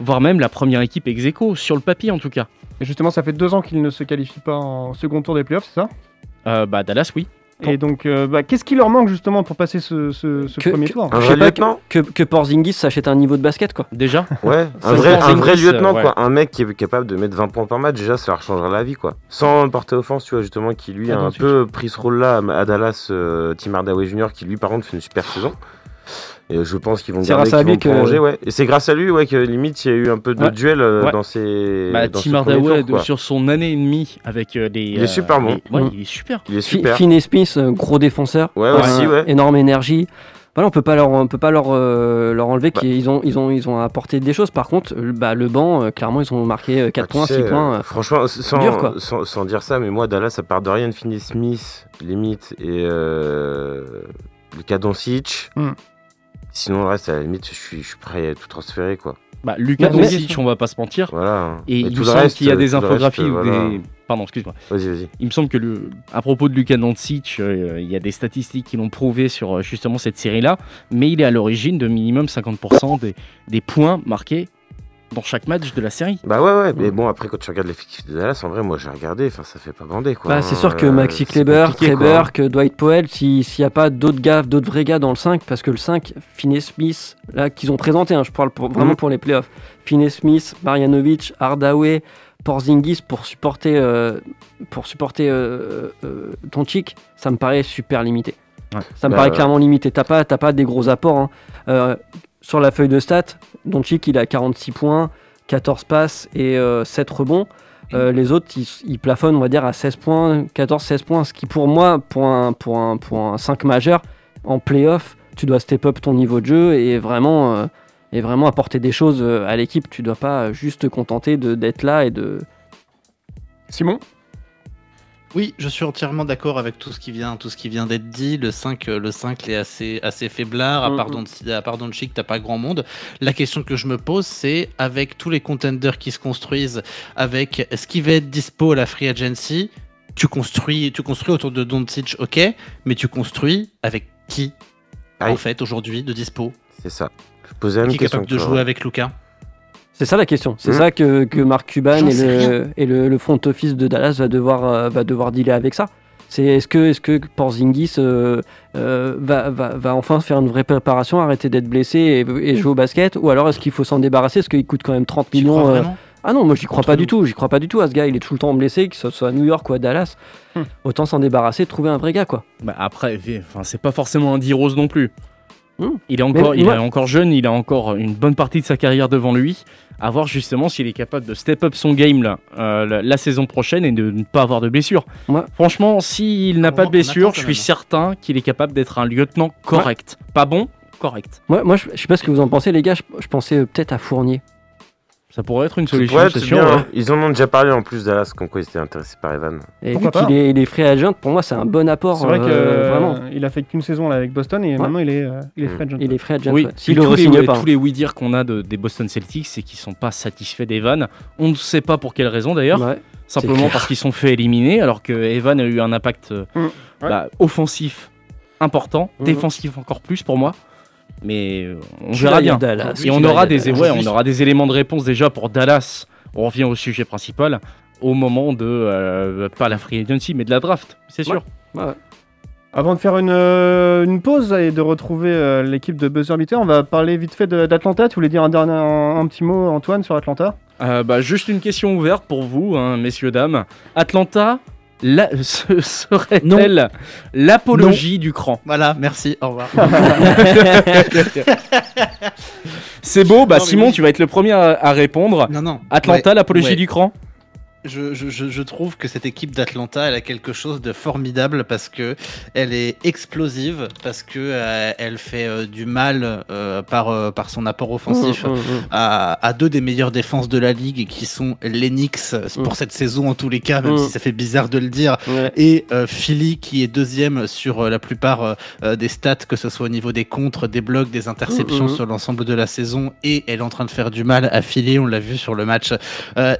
voire même la première équipe ex aequo, sur le papier en tout cas. Et justement, ça fait deux ans qu'ils ne se qualifient pas en second tour des playoffs, c'est ça? Euh, bah Dallas, oui. Et donc, euh, bah, qu'est-ce qui leur manque justement pour passer ce, ce- ce Que- premier que- tour je sais pas que, que, que Porzingis s'achète un niveau de basket, quoi. Déjà (laughs) Ouais, un vrai, c'est un vrai Porzingis, lieutenant, ouais. quoi. Un mec qui est capable de mettre 20 points par match, déjà, ça leur changera la vie, quoi. Sans porter offense, tu vois, justement, qui lui Ah, a un peu pris ce rôle-là à Dallas, euh, Tim Hardaway Jr., qui lui, par contre, fait une super saison. Et je pense qu'ils vont garder, grâce à qu'ils vont lui que- prolonger, ouais. Et c'est grâce à lui, ouais, que limite, il y a eu un peu de Ouais. duel euh, Ouais. dans ses. Bah, dans Tim Hardaway, sur son année et demie avec euh, les. Il est super bon. les- ouais, Mm. il est super. Il est super. Finney Smith, euh, gros défenseur. Ouais, aussi, ouais. Énorme énergie. Voilà, on peut pas leur, on peut pas leur, euh, leur enlever Bah. qu'ils ont, ils ont, ils ont apporté des choses. Par contre, euh, bah, le banc, euh, clairement, ils ont marqué euh, 4 Ah, tu points, sais, 6 points. euh, euh, franchement, sans, dur, quoi. sans, sans dire ça, mais moi, Dallas, à part de Ryan Finney Smith, limite, et euh, Luka Doncic, Hmm. Sinon le reste, à la limite, je suis, je suis prêt à tout transférer, quoi. Bah, Lucas mais- on va pas se mentir. Voilà. Et, il tout me le semble reste, qu'il y a des le reste, infographies ou voilà. des. Pardon, excuse-moi. Vas-y, vas-y. Il me semble que le, à propos de Luka Doncic, euh, il y a des statistiques qui l'ont prouvé sur euh, justement cette série-là, mais il est à l'origine de minimum 50% des, des points marqués dans chaque match de la série. Bah ouais, ouais, mais bon, après, quand tu regardes l'effectif de Dallas, en vrai, moi, j'ai regardé, enfin, ça fait pas bander, quoi. Bah, c'est sûr que euh, Maxi Kleber. Kleber, que Dwight Powell, si- s'il n'y a pas d'autres gars, d'autres vrais gars dans le 5, parce que le 5, Finney Smith, là, qu'ils ont présenté, hein, je parle pour- vraiment Mhm. pour les playoffs, Finney Smith, Marjanovic, Hardaway, Porzingis pour supporter, euh, pour supporter euh, euh, Doncic, ça me paraît super limité. Ça me Bah, paraît clairement limité. T'as pas, t'as pas des gros apports. hein. Euh, sur la feuille de stats, Doncic, il a 46 points, 14 passes et euh, 7 rebonds. Euh, les autres, ils, plafonnent, on va dire, à 16 points, 14-16 points. Ce qui, pour moi, pour un, pour un, pour un 5 majeur, en playoff, tu dois step up ton niveau de jeu et vraiment, euh, et vraiment apporter des choses euh, à l'équipe. Tu dois pas juste te contenter d'être là et de. Simon? Oui, je suis entièrement d'accord avec tout ce qui vient, tout ce qui vient d'être dit. Le 5, euh, le 5 est assez, assez faiblard. À Mhm. part Don- à part Doncic, t'as pas grand monde. La question que je me pose, c'est avec tous les contenders qui se construisent, avec ce qui va être dispo à la free agency, tu construis, tu construis autour de Doncic, ok, mais tu construis avec qui Ah, en fait aujourd'hui de dispo? C'est ça. Je posais la Qui même est question. capable de jouer avec Luca C'est ça la question. C'est Mhm. ça que, que Mark Cuban et, le, rien. et le, le front office de Dallas va devoir, euh, va devoir dealer avec ça. C'est est-ce que, est que Porzingis euh, euh, va, va, va enfin faire une vraie préparation, arrêter d'être blessé et, et jouer au basket? Ou alors est-ce qu'il faut s'en débarrasser? Parce qu'il coûte quand même 30 Tu millions. euh, Ah non, moi j'y crois Entre pas du tout. J'y crois pas du tout à ce gars. Il est tout le temps blessé, que ce soit à New York ou à Dallas. Hmm. Autant s'en débarrasser, trouver un vrai gars quoi. Bah, après, enfin, c'est pas forcément un D-Rose non plus. Hmm. Il, est encore, Mais il moi- est encore jeune, il a encore une bonne partie de sa carrière devant lui. À voir justement s'il est capable de step up son game là, euh, la, la saison prochaine et de ne pas avoir de blessure. Franchement, s'il n'a pas de blessure, je suis même. certain qu'il est capable d'être un lieutenant correct. Pas bon, correct. Moi, moi je, je sais pas ce que vous en pensez, les gars. Je, je pensais peut-être à Fournier. Ça pourrait être une solution, pourrait c'est être sûr. bien, ouais. hein. Ils en ont déjà parlé en plus Dallas, comme quoi ils étaient intéressés par Evan. Et Pourquoi vu qu'il pas est, il est free agent, pour moi c'est un bon apport. C'est vrai que euh, vraiment. il a fait qu'une saison là avec Boston et maintenant il est, euh, il est Mm. free agent. Il est free agent. Oui, S'il le les, pas. tous les oui-dire qu'on a de- des Boston Celtics, c'est qu'ils sont pas satisfaits d'Evan. On ne sait pas pour quelle raison d'ailleurs. Ouais. Simplement parce qu'ils sont fait éliminer, alors que Evan a eu un impact euh, Mm. Ouais. bah, offensif important, Mhm. défensif encore plus pour moi. Mais on Tu verra bien. Dallas. Et on aura, des, Dallas. ouais, on aura des éléments de réponse déjà pour Dallas. On revient au sujet principal au moment de, euh, pas la free agency, mais de la draft, c'est sûr. Ouais, ouais. Avant de faire une, euh, une pause et de retrouver euh, l'équipe de Buzzer Beater, on va parler vite fait d'Atlanta. Tu voulais dire un, dernier, un, un petit mot, Antoine, sur Atlanta? Euh, bah, juste une question ouverte pour vous, hein, messieurs, dames. Atlanta la- (laughs) se- serait-elle l'apologie du cran Voilà, merci, au revoir. (laughs) (laughs) C'est beau, bah Non, mais Simon, oui. tu vas être le premier à, à répondre. Non, non. Atlanta, Ouais, l'apologie ouais. du cran Je, je- je- je trouve que cette équipe d'Atlanta, elle a quelque chose de formidable parce que elle est explosive, parce que euh, elle fait euh, du mal euh, par, par son apport offensif Mmh, mmh, mmh. À, à deux des meilleures défenses de la ligue qui sont l'Enix pour cette saison en tous les cas, même si ça fait bizarre de le dire, Ouais. et Philly qui est deuxième sur la plupart des stats, que ce soit au niveau des contres, des blocs, des interceptions sur l'ensemble de la saison, et elle est en train de faire du mal à Philly, on l'a vu sur le match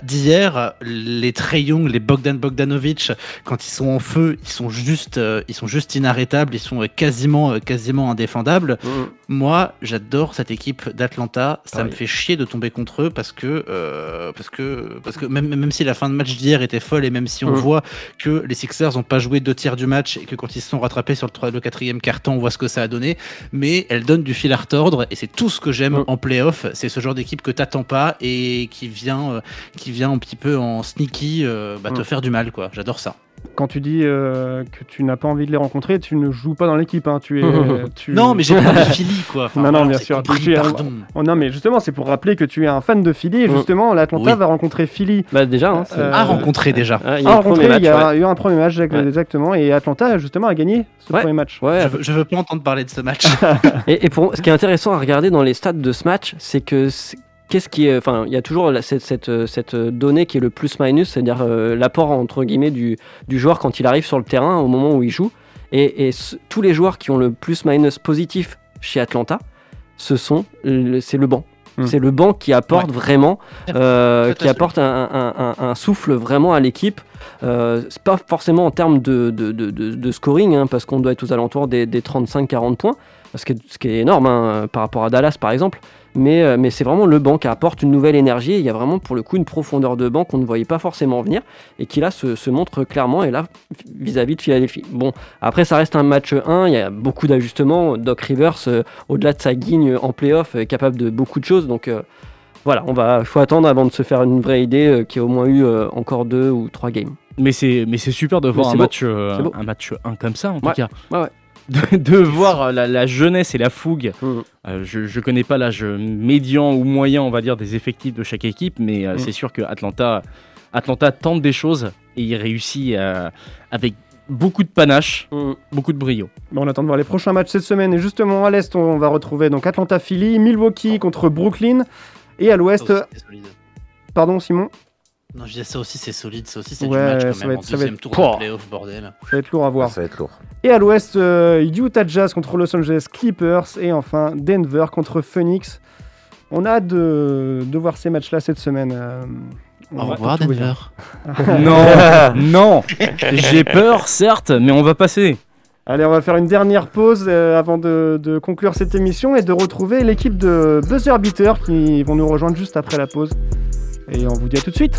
d'hier. Les Trey Young, les Bogdan Bogdanovic, quand ils sont en feu, ils sont juste, euh, ils sont juste inarrêtables, ils sont euh, quasiment, euh, quasiment indéfendables. Mhm. Moi, j'adore cette équipe d'Atlanta. Ça Ah me oui. fait chier de tomber contre eux parce que, euh, parce que, parce que même, même si la fin de match d'hier était folle et même si on Mhm. voit que les Sixers n'ont pas joué deux tiers du match et que quand ils se sont rattrapés sur le, trois- le quatrième carton, on voit ce que ça a donné. Mais elle donne du fil à retordre et c'est tout ce que j'aime Mhm. en playoff. C'est ce genre d'équipe que t'attends pas et qui vient, qui vient un petit peu en sneaky euh, bah, te Mhm. faire du mal, quoi. J'adore ça. Quand tu dis euh, que tu n'as pas envie de les rencontrer, tu ne joues pas dans l'équipe. Hein. Tu es, (laughs) tu... Non, mais j'ai parlé de Philly, quoi. Enfin, non, non, voilà, bien sûr. compris, Tu es un- pardon. Oh, non, mais justement, c'est pour rappeler que tu es un fan de Philly. Et Mm. justement, l'Atlanta Oui. va rencontrer Philly. Bah déjà, hein, Euh, À rencontrer déjà. Ah, il y a Ah, eu rencontré, a ouais. un premier match, exact- Ouais. exactement. Et Atlanta, justement, a gagné ce Ouais. premier match. Ouais, Je veux, je veux pas entendre parler de ce match. (laughs) (laughs) Et, et pour ce qui est intéressant à regarder dans les stats de ce match, c'est que c'est- qu'est-ce qui est, enfin, il y a toujours cette, cette, euh, cette donnée qui est le plus-minus, c'est-à-dire euh, l'apport entre guillemets du, du joueur quand il arrive sur le terrain au moment où il joue. Et, tous les joueurs qui ont le plus-minus positif chez Atlanta, ce sont, c'est le banc. Hmm. C'est le banc qui apporte vraiment, (laughs) euh, qui apporte un, un- un- un souffle vraiment à l'équipe. Euh, c'est pas forcément en termes de, de, de- de- de scoring, hein, parce qu'on doit être aux alentours des, des 35-40 points, ce qui est, ce qui est énorme hein, par rapport à Dallas par exemple. Mais, euh, mais c'est vraiment le banc qui apporte une nouvelle énergie. et Il y a vraiment pour le coup une profondeur de banc qu'on ne voyait pas forcément venir et qui là se, se montre clairement et là vis-à-vis de Philadelphie. Bon, après ça reste un match 1, il y a beaucoup d'ajustements. Doc Rivers, euh, au-delà de sa guigne en playoff, est capable de beaucoup de choses. Donc euh, voilà, on va, faut attendre avant de se faire une vraie idée euh, qu'il y ait au moins eu encore deux ou trois games. Mais c'est super de voir un beau. match, un match 1 comme ça, en Ouais. tout cas. Ouais, ouais. De, de voir euh, la, la jeunesse et la fougue. Mhm. Euh, je, je connais pas l'âge médian ou moyen, on va dire, des effectifs de chaque équipe, mais euh, Mhm. c'est sûr que Atlanta, Atlanta tente des choses et il réussit euh, avec beaucoup de panache, Mm. beaucoup de brio. Bon, on attend de voir les prochains matchs cette semaine. Et justement, à l'Est, on va retrouver donc Atlanta Philly, Milwaukee contre Brooklyn. Et à l'Ouest, solide. pardon Simon, Non, je disais ça aussi, c'est solide, ça aussi, c'est Ouais, du match quand ça va même. être- en ça va deuxième être- tour Pouah. de playoff, bordel. ça va être lourd à voir. Ça va être lourd. Et à l'Ouest, euh, Utah Jazz contre Los Angeles Clippers. Et enfin, Denver contre Phoenix. On a hâte de, de voir ces matchs-là cette semaine. euh, on Au va revoir, Denver. non, (laughs) non, j'ai peur, certes, mais on va passer. Allez, on va faire une dernière pause euh, avant de, de conclure cette émission et de retrouver l'équipe de Buzzer Beater qui vont nous rejoindre juste après la pause. Et on vous dit à tout de suite.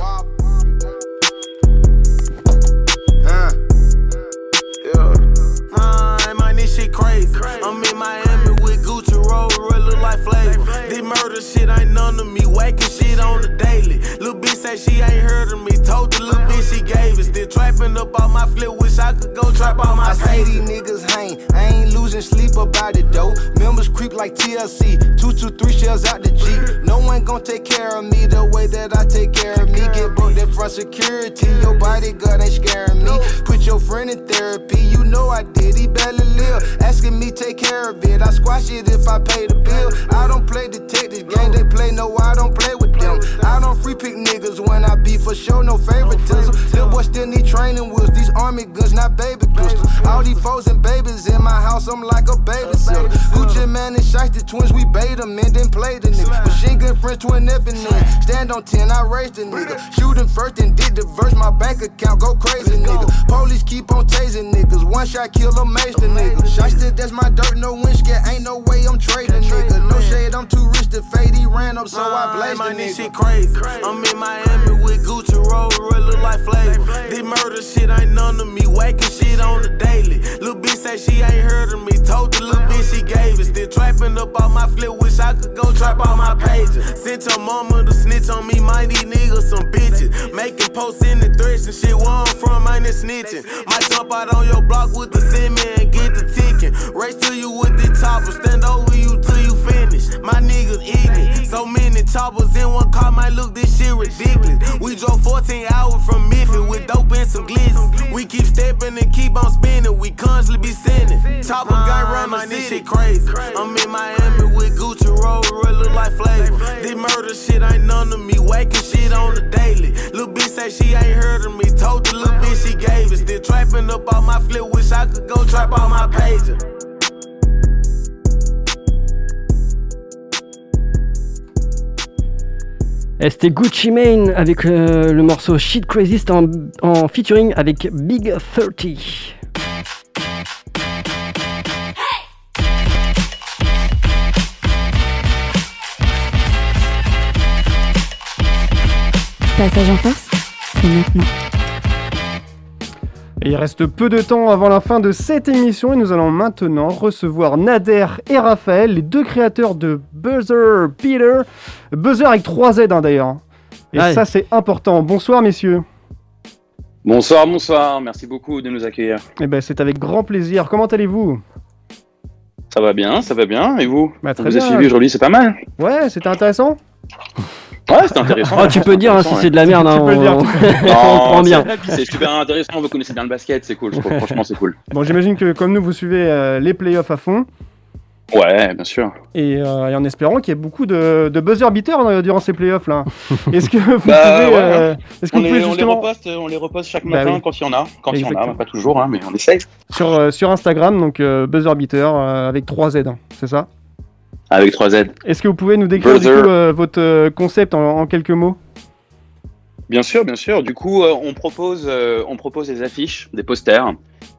Like flavor. This murder shit ain't none of me, whacking shit on the daily. Little bitch say she ain't heard of me, told the little bitch she gave it. Still trapping up on my flip, wish I could go trap on my I say these niggas hang, I ain't losing sleep about it though. Members creep like TLC, two to three shells out the Jeep. No one gon' take care of me the way that I take care of me. Get booked in front security, your bodyguard ain't scaring me. Put your friend in therapy, you know I did, he barely live. Asking me take care of it, I squash it if I pay the bill. I don't play detective game, they play no, I don't play with them. I don't free pick niggas when I be for sure, no favoritism. Little boy still need training wheels, these army guns, not baby pistols. All these foes and babies in my house, I'm like a babysitter. Gucci man and Shiesty twins, we bait them and then play the nigga. Machine gun French to an F and then stand on 10, I raised the nigga. Shoot him first and did the verse, my bank account go crazy, nigga. Police keep on tasing niggas, one shot kill a the nigga. Shiesty, that's my dirt, no winch ain't no way I'm trading, nigga. No shade, I'm too rich to fade, he ran up, so I ah, blazed the nigga. shit crazy. I'm in Miami with Gucci roll, real look like flavor. This murder shit ain't none of me, whacking shit on the daily. Little bitch say she ain't heard of me, told the little bitch she gave it. Still trapping up on my flip, wish I could go trap on my pages. Sent your mama to snitch on me, mind these niggas some bitches. Making posts in the threats and shit, where I'm from, ain't it snitching. Might jump out on your block with the cement and get the ticking. Race to you with the top chopper, stand over you till you finish. My niggas eating, so many choppers in one car, might look this shit ridiculous. We drove 14 hours from Memphis with dope and some glitz. We keep stepping and keep on spinning, we constantly be sending. Chopper got run my this shit crazy. I'm in Miami with Gucci roll, real look like flavor. This murder shit ain't none of me, whacking shit on the daily. Little bitch say she ain't heard of me, told the little bitch she gave it. Still trapping up on my flip, wish I could go trap on my pager. C'était Gucci Mane avec euh, le morceau Shit Crazy, en, en featuring avec Big 30. Passage en force, c'est maintenant. Il reste peu de temps avant la fin de cette émission et nous allons maintenant recevoir Nader et Raphaël, les deux créateurs de Buzzer Peter. Buzzer avec 3 Z hein, d'ailleurs. Et ça c'est important. Bonsoir messieurs. Bonsoir, bonsoir, merci beaucoup de nous accueillir. Eh ben c'est avec grand plaisir. Comment allez-vous? Ça va bien, ça va bien, et vous? Bah, On vous bien. a suivi aujourd'hui, c'est pas mal. Ouais, c'était intéressant. Ouais, c'était intéressant. Oh, tu peux dire hein, si c'est de la merde, hein, Tu peux le dire, on, (laughs) on prend bien. c'est- super intéressant, vous connaissez bien le basket, c'est cool, je trouve, franchement c'est cool. Bon, j'imagine que comme nous vous suivez euh, les playoffs à fond Ouais, bien sûr. et, euh, et en espérant qu'il y ait beaucoup de, de buzzer beaters euh, durant ces playoffs là. (laughs) Est-ce que vous Bah, pouvez, ouais, euh, est-ce que On, vous pouvez les, on les justement reposte, on les reposte chaque Bah matin oui. quand il y en a, quand il y en a, pas toujours, hein, mais on essaye. sur, euh, sur Instagram, donc euh, buzzer beater euh, avec 3 Z, hein, c'est ça? Avec 3 Z. Est-ce que vous pouvez nous décrire du coup euh, votre euh, concept en, en quelques mots? Bien sûr, bien sûr. Du coup, euh, on propose, euh, on propose des affiches, des posters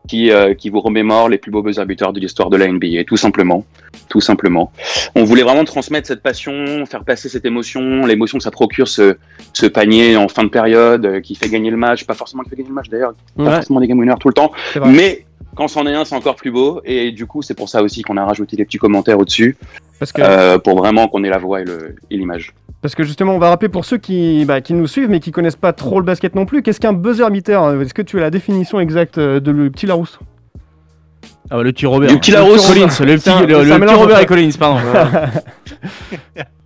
qui, euh, qui vous remémorent les plus beaux buzzer beaters de l'histoire de la NBA, tout simplement, tout simplement. On voulait vraiment transmettre cette passion, faire passer cette émotion, l'émotion que ça procure ce, ce panier en fin de période euh, qui fait gagner le match, pas forcément qui fait gagner le match d'ailleurs, pas forcément des game winners tout le temps, mais quand c'en est un, c'est encore plus beau. Et du coup, c'est pour ça aussi qu'on a rajouté des petits commentaires au-dessus, Parce que, euh, pour vraiment qu'on ait la voix et le- et l'image. parce que justement, on va rappeler pour ceux qui, bah, qui nous suivent mais qui connaissent pas trop le basket non plus, qu'est-ce qu'un buzzer beater Est-ce que tu as la définition exacte euh, de le petit Larousse? Ah bah, le petit Robert. Du petit Le Larousse. Collins, le petit, le, le petit Robert et Collins, pardon. (laughs)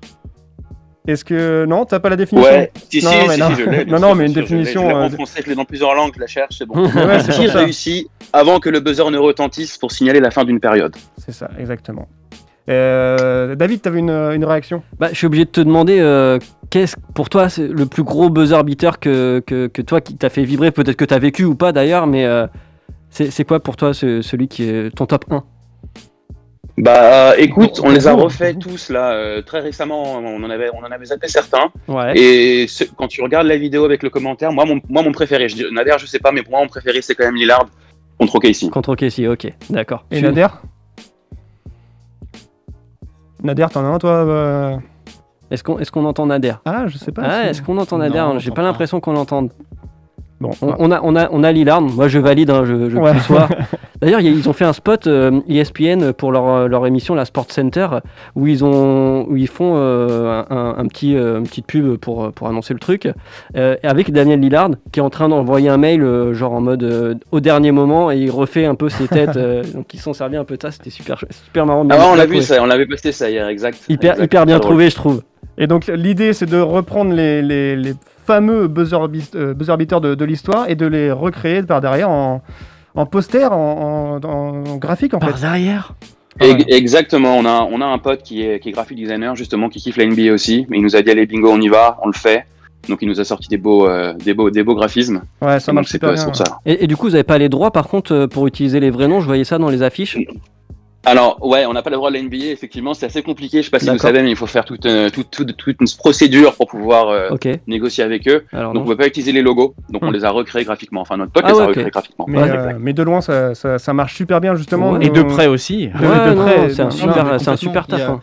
Est-ce que non, t'as pas la définition Ouais, si, Non, si, mais si, non. si, je l'ai. (laughs) Non, non, mais une sûr, je l'ai. définition, Je l'ai en français, je l'ai dans plusieurs langues, je la cherche, c'est bon. Ouais, c'est (laughs) qui réussit avant que le buzzer ne retentisse pour signaler la fin d'une période C'est ça, exactement. Euh, David, t'avais une, une réaction? Bah, je suis obligé de te demander, euh, qu'est-ce pour toi c'est le plus gros buzzer beater que, que, que toi qui t'a fait vibrer Peut-être que t'as vécu ou pas d'ailleurs, mais euh, c'est c'est quoi pour toi ce- celui qui est ton top 1 Bah écoute, Pour- on les a pour vous. refait tous là euh, très récemment. On en avait, on en avait zappé certains. Ouais. Et ce- quand tu regardes la vidéo avec le commentaire, moi mon, moi, mon préféré, je Nader, je sais pas, mais pour moi mon préféré c'est quand même Lillard contre OKC. Contre OKC, ok, d'accord. Et Tu- Nader? Nader, t'en as un toi euh Est-ce qu'on est qu'on entend Nader? Ah, je sais pas. Ah, si- est-ce qu'on entend Nader? J'ai pas. l'impression qu'on l'entende. Bon, On, on a, on, a, on a Lillard, moi je valide, hein, je, je Ouais. le sois. (laughs) D'ailleurs, ils ont fait un spot euh, ESPN pour leur, euh, leur émission, la Sport Center, où ils, ont, où ils font euh, un, un petit, euh, une petite pub pour, pour annoncer le truc, euh, avec Daniel Lillard qui est en train d'envoyer un mail, euh, genre en mode euh, au dernier moment, et il refait un peu ses têtes. (laughs) euh, donc ils sont servis un peu de ça, c'était super, super marrant. Ah ouais, on l'a vu ça, on l'avait posté ça hier, exact. Hyper, Exact, hyper bien drôle. trouvé, je trouve. Et donc l'idée c'est de reprendre les, les, les fameux buzzer, euh, buzzer beaters de, de l'histoire et de les recréer par derrière en, en poster, en, en- en- en graphique en fait. derrière Ex- Exactement, on a, on a un pote qui est, qui est graphic designer justement, qui kiffe la NBA aussi, mais il nous a dit allez bingo, on y va, on le fait. Donc il nous a sorti des beaux, euh, des beaux, des beaux graphismes. Ouais, ça marche super c'est bien. pour ça. Et, et du coup, vous n'avez pas les droits par contre euh, pour utiliser les vrais noms, je voyais ça dans les affiches. Alors, ouais, on n'a pas le droit de la NBA, effectivement, c'est assez compliqué. Je sais pas si vous savez, mais il faut faire toute, euh, toute, toute, toute une procédure pour pouvoir euh, négocier avec eux. Alors, Donc, non. on peut pas utiliser les logos. Donc, on Hmm. les a recréés graphiquement. Enfin, notre pote Ah les ouais, a recréés graphiquement. Mais, Ouais, euh, mais de loin, ça, ça, ça marche super bien, justement. Et de près aussi. De, Ouais, près, c'est un super- un super taf. hein.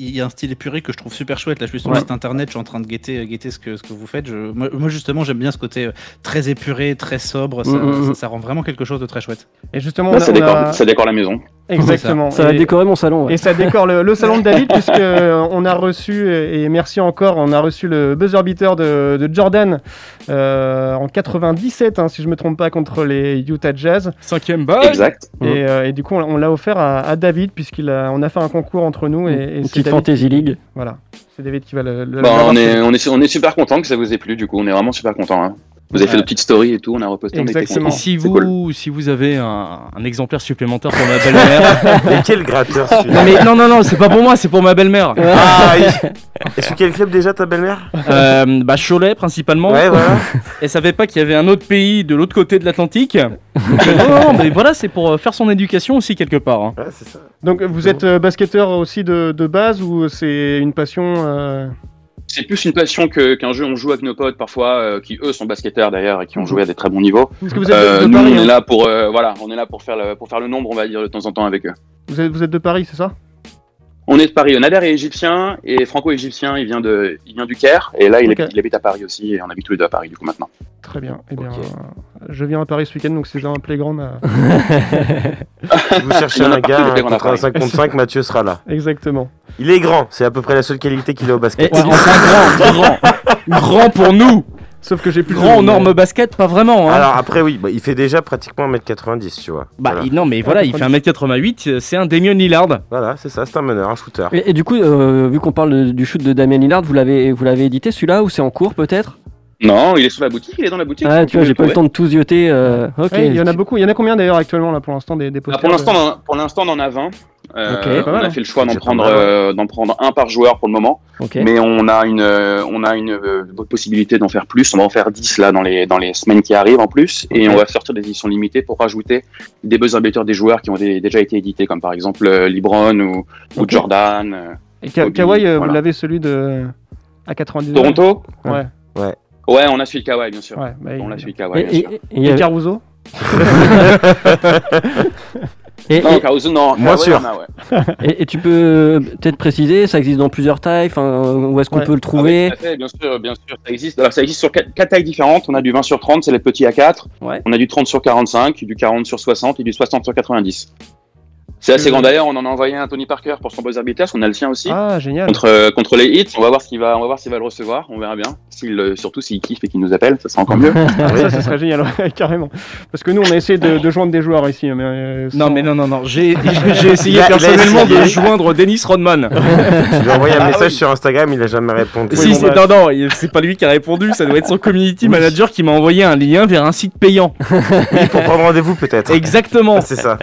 Il y a un style épuré que je trouve super chouette. Là, je suis sur Ouais. le site internet, je suis en train de guetter, guetter ce, que, ce que vous faites. Je- moi, moi, justement, j'aime bien ce côté euh, très épuré, très sobre. Ça, Mm, mm, ça- mm. ça rend vraiment quelque chose de très chouette. Et justement, Là, on a- ça, on décore, a- ça décore la maison. Exactement. Ça va décorer mon salon. ouais. Et ça décore le, le salon de David (laughs) puisque euh, on a reçu et merci encore on a reçu le buzzer beater de, de Jordan euh, en 97 hein, si je me trompe pas contre les Utah Jazz Cinquième balle. Exact. et, euh, et du coup on, on l'a offert à, à David puisqu'il a on a fait un concours entre nous et, et Fantasy qui- league. voilà c'est David qui va le, le- on, est, on, est, on est super content que ça vous ait plu. Du coup, on est vraiment super content. hein. Vous avez fait Ouais. de petites stories et tout. On a reposté. Exactement. Et si vous, cool. si vous avez un, un exemplaire supplémentaire pour ma belle-mère. (laughs) Mais quel gratteur non, celui-là mais non, non, non, c'est pas pour moi, c'est pour ma belle-mère. Ah, (laughs) Et sur quel club déjà ta belle-mère? Euh, bah, Cholet principalement. Ouais, voilà. (laughs) Elle savait pas qu'il y avait un autre pays de l'autre côté de l'Atlantique. Euh, non, non, mais voilà, c'est pour euh, faire son éducation aussi quelque part. hein. Ouais, c'est ça. donc vous êtes euh, basketteur aussi de, de base ou c'est une passion euh, C'est plus une passion que- qu'un jeu. On joue avec nos potes parfois, euh, qui eux sont basketteurs d'ailleurs et qui ont joué à des très bons niveaux. parce que vous êtes de- Euh, de, nous, Paris on est hein là pour, euh, voilà, on est là pour faire le, pour faire le nombre, on va dire de temps en temps avec eux. vous, êtes, vous êtes de Paris c'est ça? On est de Paris. Nader est égyptien et franco-égyptien. Il vient de, il vient du Caire et là il, habite, il habite à Paris aussi et on habite tous les deux à Paris du coup maintenant. très bien eh bien euh, je viens à Paris ce week-end donc c'est un playground à- Si (laughs) vous cherchez un gars, à contre un 5 contre 5, Mathieu sera là. exactement Il est grand, c'est à peu près la seule qualité qu'il a au Et, basket. et- enfin, grand, grand, (laughs) grand pour nous. Sauf que j'ai plus de Grand jambes, normes basket, pas vraiment. Hein. Alors après, oui, bah, il fait déjà pratiquement 1m90, tu vois. bah, voilà, il- non, mais voilà, il fait 1m88, euh, c'est un Damien Lillard. Voilà, c'est ça, c'est un meneur, un shooter. Et, et du coup, euh, vu qu'on parle de- du shoot de Damien Lillard, vous l'avez vous l'avez édité celui-là ou c'est en cours peut-être? Non, il est sur la boutique. Il est dans la boutique. Ah, vous tu vois, j'ai pas eu le temps de tout zioter. euh, Ok. Ouais, il y en a beaucoup il y en a combien d'ailleurs actuellement là pour l'instant des, des Ah, posters pour l'instant, de- on en- pour l'instant, on en a 20. Euh, on mal, a hein. fait le choix d'en prendre, ouais. euh, d'en prendre un par joueur pour le moment. Mais on a une, euh, on a une euh, possibilité d'en faire plus. On va en faire 10 là dans les, dans les semaines qui arrivent en plus. Et on va sortir des éditions limitées pour rajouter des buzzer beaters des joueurs qui ont dé- déjà été édités, comme par exemple euh, LeBron ou. Jordan. euh, et Ka- Kobe, Kawhi voilà. vous l'avez celui de à 99 Toronto? Ouais Ouais, on a celui de Kawhi, bien sûr. ouais bah, On a celui de Et, Kawhi, et- et- il y et Caruso? (laughs) (laughs) et- Non, et- Caruso, non. Moi, Kawhi, sûr. on a, ouais. (laughs) et- et tu peux peut-être préciser, ça existe dans plusieurs tailles, enfin, où est-ce qu'on Ouais. peut le trouver Ah oui, tout à fait, bien sûr, bien sûr, ça existe. Alors, ça existe sur quatre, quatre tailles différentes. On a du 20 sur 30, c'est les petits A4. Ouais. On a du 30 sur 45, du 40 sur 60 et du 60 sur 90. C'est assez grand d'ailleurs. On en a envoyé un à Tony Parker pour son buzzer beater, parce qu'on a le sien aussi. ah génial Contre, euh, contre les hits, on va voir s'il va, on va voir s'il va le recevoir. On verra bien. S'il, euh, surtout s'il kiffe et qu'il nous appelle, ça sera encore mieux. (laughs) ça, ça serait génial, ouais, (laughs) carrément. Parce que nous, on a essayé de, de joindre des joueurs ici. Mais, euh, Non, mais non, non, non. J'ai (laughs) j'ai essayé personnellement de joindre Dennis Rodman. Je lui ai envoyé un Ah message oui. sur Instagram, il a jamais répondu. Oui, si, c'est bah- non, non, c'est pas lui qui a répondu. Ça doit être son community manager qui m'a envoyé un lien vers un site payant. Pour prendre rendez-vous peut-être. Exactement. C'est ça.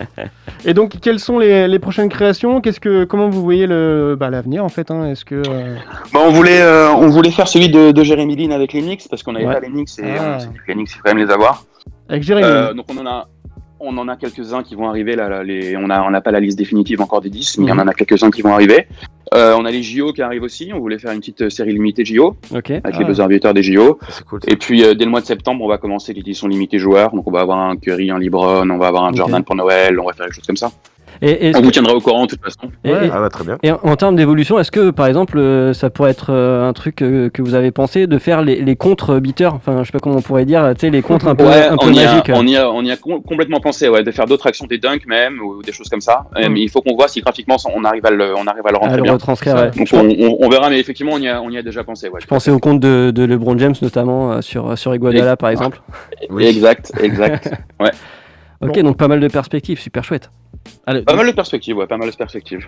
Et donc, quelles sont les, les prochaines créations? Qu'est-ce que, comment vous voyez le, bah, l'avenir en fait hein? Est-ce que euh, on voulait, euh, on voulait faire celui de, de Jeremy Lin avec les Knicks parce qu'on n'avait Ouais. pas les Knicks et Ah. on s'est dit que les Knicks, il faut quand même les avoir. avec Jérémy Euh, donc on en a, on en a quelques-uns qui vont arriver. Là, là, les, on a, on n'a pas la liste définitive encore des 10, mais il y en a quelques-uns qui vont arriver. Euh, on a les JO qui arrivent aussi. On voulait faire une petite euh, série limitée JO avec Ah. les buzzer beaters des JO. Ça, C'est cool. Et puis euh, dès le mois de septembre, on va commencer l'édition limitée joueurs. Donc on va avoir un Curry, un LeBron, on va avoir un. Jordan pour Noël. On va faire des choses comme ça. Et, On vous tiendra au courant de toute façon. et- Ouais. et- Ah bah très bien. Et en, en termes d'évolution, est-ce que par exemple euh, ça pourrait être euh, un truc euh, que vous avez pensé de faire les, les contre beaters Enfin, je sais pas comment on pourrait dire, tu sais, les contres un peu, Ouais, un peu on, y a, magiques. on, y a, on y a com- complètement pensé, ouais, de faire d'autres actions, des dunks même, ou des choses comme ça. Mm. Mais il faut qu'on voit si graphiquement on arrive à le, on arrive à le à rentrer le bien. retranscrire. Ouais. Donc on, on- on verra, mais effectivement, on y a, on y a déjà pensé. Ouais. je pensais au compte de, de LeBron James notamment euh, sur, sur Iguodala par exemple. Oui. Exact, exact. (laughs) Ok, donc pas mal de perspectives, super chouette. Allez, pas mal de perspectives, ouais, pas mal de perspectives.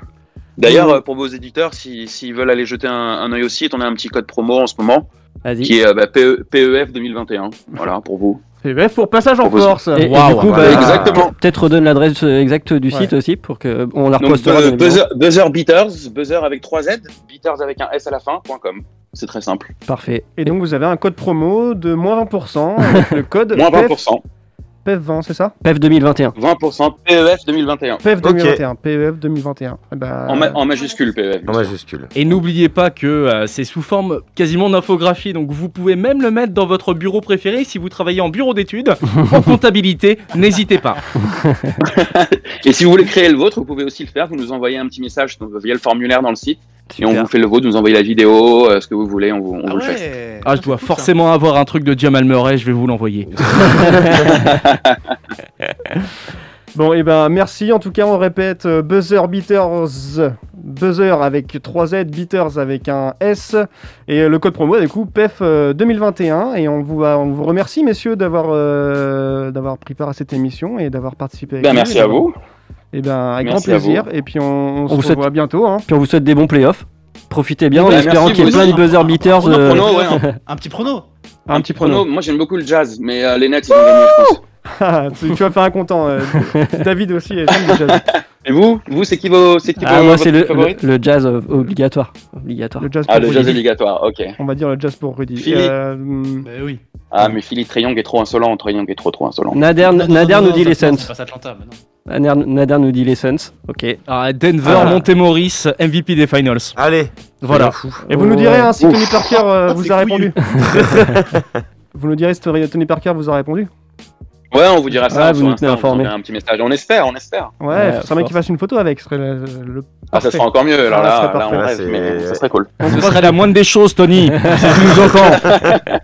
D'ailleurs, Mm. euh, pour vos éditeurs, s'ils si, s'ils veulent aller jeter un, un œil au site, on a un petit code promo en ce moment Vas-y. qui est euh, bah, PE PEF 2021. Voilà, pour vous. PVF pour passage en Pour force. Et, et Waouh, du coup, voilà. bah, Exactement. peut-être redonne l'adresse euh, exacte du Ouais. site aussi pour que on la Donc, repostera. évidemment. buzzer, buzzer Beaters, buzzer avec 3 Z, Beaters avec un S à la fin, point .com. C'est très simple. Parfait. Et donc, vous avez un code promo de moins 20% avec le code Moins PF 20%. PEF 20, c'est ça PEF 2021. 20% PEF 2021. PEF 2021. PEF 2021. Eh ben, En, ma- en majuscule PEF. En majuscule. Et n'oubliez pas que euh, c'est sous forme quasiment d'infographie, donc vous pouvez même le mettre dans votre bureau préféré si vous travaillez en bureau d'études, (laughs) en comptabilité, n'hésitez pas. (laughs) Et si vous voulez créer le vôtre, vous pouvez aussi le faire. Vous nous envoyez un petit message donc, via le formulaire dans le site. Et on vous fait le vôtre, vous nous envoyez la vidéo, euh, ce que vous voulez, on vous, on vous le fait. Ah, je dois forcément avoir un truc de Jamal Murray, je vais vous l'envoyer. (laughs) (laughs) Bon, et ben merci. En tout cas, on répète euh, Buzzer Beaters. Buzzer avec 3 Z, Beaters avec un S. Et euh, le code promo, du coup, PEF euh, 2021. Et on vous, on vous remercie, messieurs, d'avoir euh, d'avoir pris part à cette émission et d'avoir participé avec Ben, nous. merci à vous. Et ben, avec Merci grand plaisir. Et puis, on, on On se vous souhaite- revoit bientôt. Hein. Puis on vous souhaite des bons playoffs. Profitez bien en Ouais, espérant merci, qu'il y ait vous plein de buzzer beaters. Un euh, prono, ouais, un, (laughs) Un petit prono. Un petit prono. Moi, j'aime beaucoup le jazz, mais euh, les Nets, ils vont gagner, je pense. Ah, (laughs) tu, tu vas faire un content. euh, (laughs) David aussi. aime le jazz. Et vous, vous, c'est qui vos, c'est qui Ah, vos, moi, votre c'est le, le, le jazz obligatoire. obligatoire. Le jazz Ah, le Rudy. jazz obligatoire, ok. On va dire le jazz pour Rudy. Philippe. Euh, Mais oui. Ah, mais Philly Triangle est trop insolent, Triangle est trop trop insolent. Nader, Non, Nader non, nous non, dit ça- les Suns. C'est pas Atlanta, mais non. Nader, Nader nous dit les Suns. Ok. Ah, Denver, Ah. Montemoris, MVP des finals. Allez. Voilà. Et vous nous direz hein, si Ouf. Tony Parker euh, Ah, (laughs) vous a répondu. vous nous direz si Tony Parker vous a répondu. Ouais, on vous dira ça Ouais, vous sur nous tenez on vous informés. un petit message. On espère, on espère. Ouais, Ouais, ce serait bien qu'il fasse une photo avec. Ce serait le, le- Ah, ça parfait. sera encore mieux. Alors Ah, là, ça serait là, parfait. on Là, rêve, mais ça serait cool. Ce serait la moindre des choses, Tony, (laughs) si nous entends.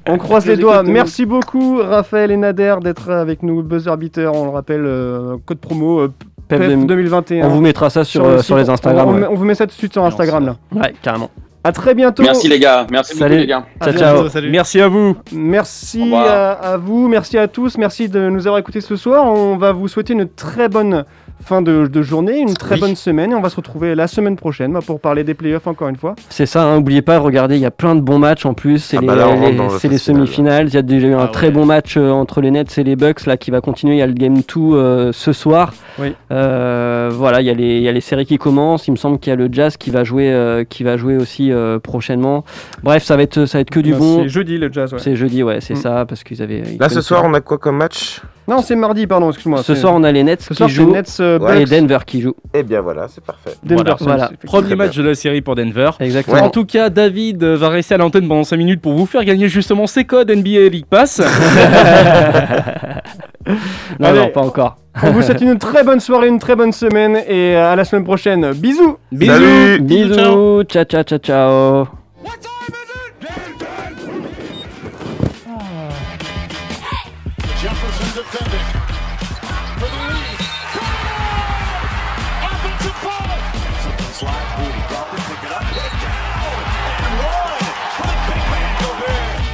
On croise les doigts. Merci beaucoup, Raphaël et Nader, d'être avec nous. Buzzer Beater, on le rappelle, euh, code promo euh, 2000. 2021. On vous mettra ça sur, le euh, sur les Instagram. On, ouais. on vous met ça tout de suite sur Instagram là. Ouais, carrément. À très bientôt. Merci les gars, merci beaucoup Salut. les gars. À Ciao, bientôt. ciao. Merci à vous. Merci à vous, merci à tous, merci de nous avoir écoutés ce soir. On va vous souhaiter une très bonne fin de, de journée, une très Oui. bonne semaine et on va se retrouver la semaine prochaine bah, pour parler des playoffs encore une fois. C'est ça, hein, n'oubliez pas, regardez, il y a plein de bons matchs en plus. C'est Ah les, bah les- le semi-finales. Il y a déjà eu un Ah très bon match euh, entre les Nets et les Bucks là qui va continuer. Il y a le Game 2 euh, ce soir. Oui. Euh, voilà, il y, a les- il y a les séries qui commencent. Il me semble qu'il y a le Jazz qui va jouer, euh, qui va jouer aussi euh, prochainement. Bref, ça va être, ça va être que du Bah, bon. C'est jeudi le jazz. ouais. C'est jeudi, ouais, c'est Mm. ça, parce qu'ils avaient. ils Là, ce soir, on a quoi comme match? Non, c'est mardi, pardon, excuse-moi. Ce soir, on a les Nets ce qui jouent Nets euh, Ouais, et Denver qui jouent. Eh bien, voilà, c'est parfait. Denver Voilà. Premier match de la série pour Denver. Exactement. En tout cas, David euh, va rester à l'antenne pendant 5 minutes pour vous faire gagner justement ses codes NBA League Pass. (laughs) Non, Allez. non, pas encore. On vous souhaite une très bonne soirée, une très bonne semaine et à la semaine prochaine. Bisous Bisous. Salut Bisous, ciao, ciao, ciao, ciao.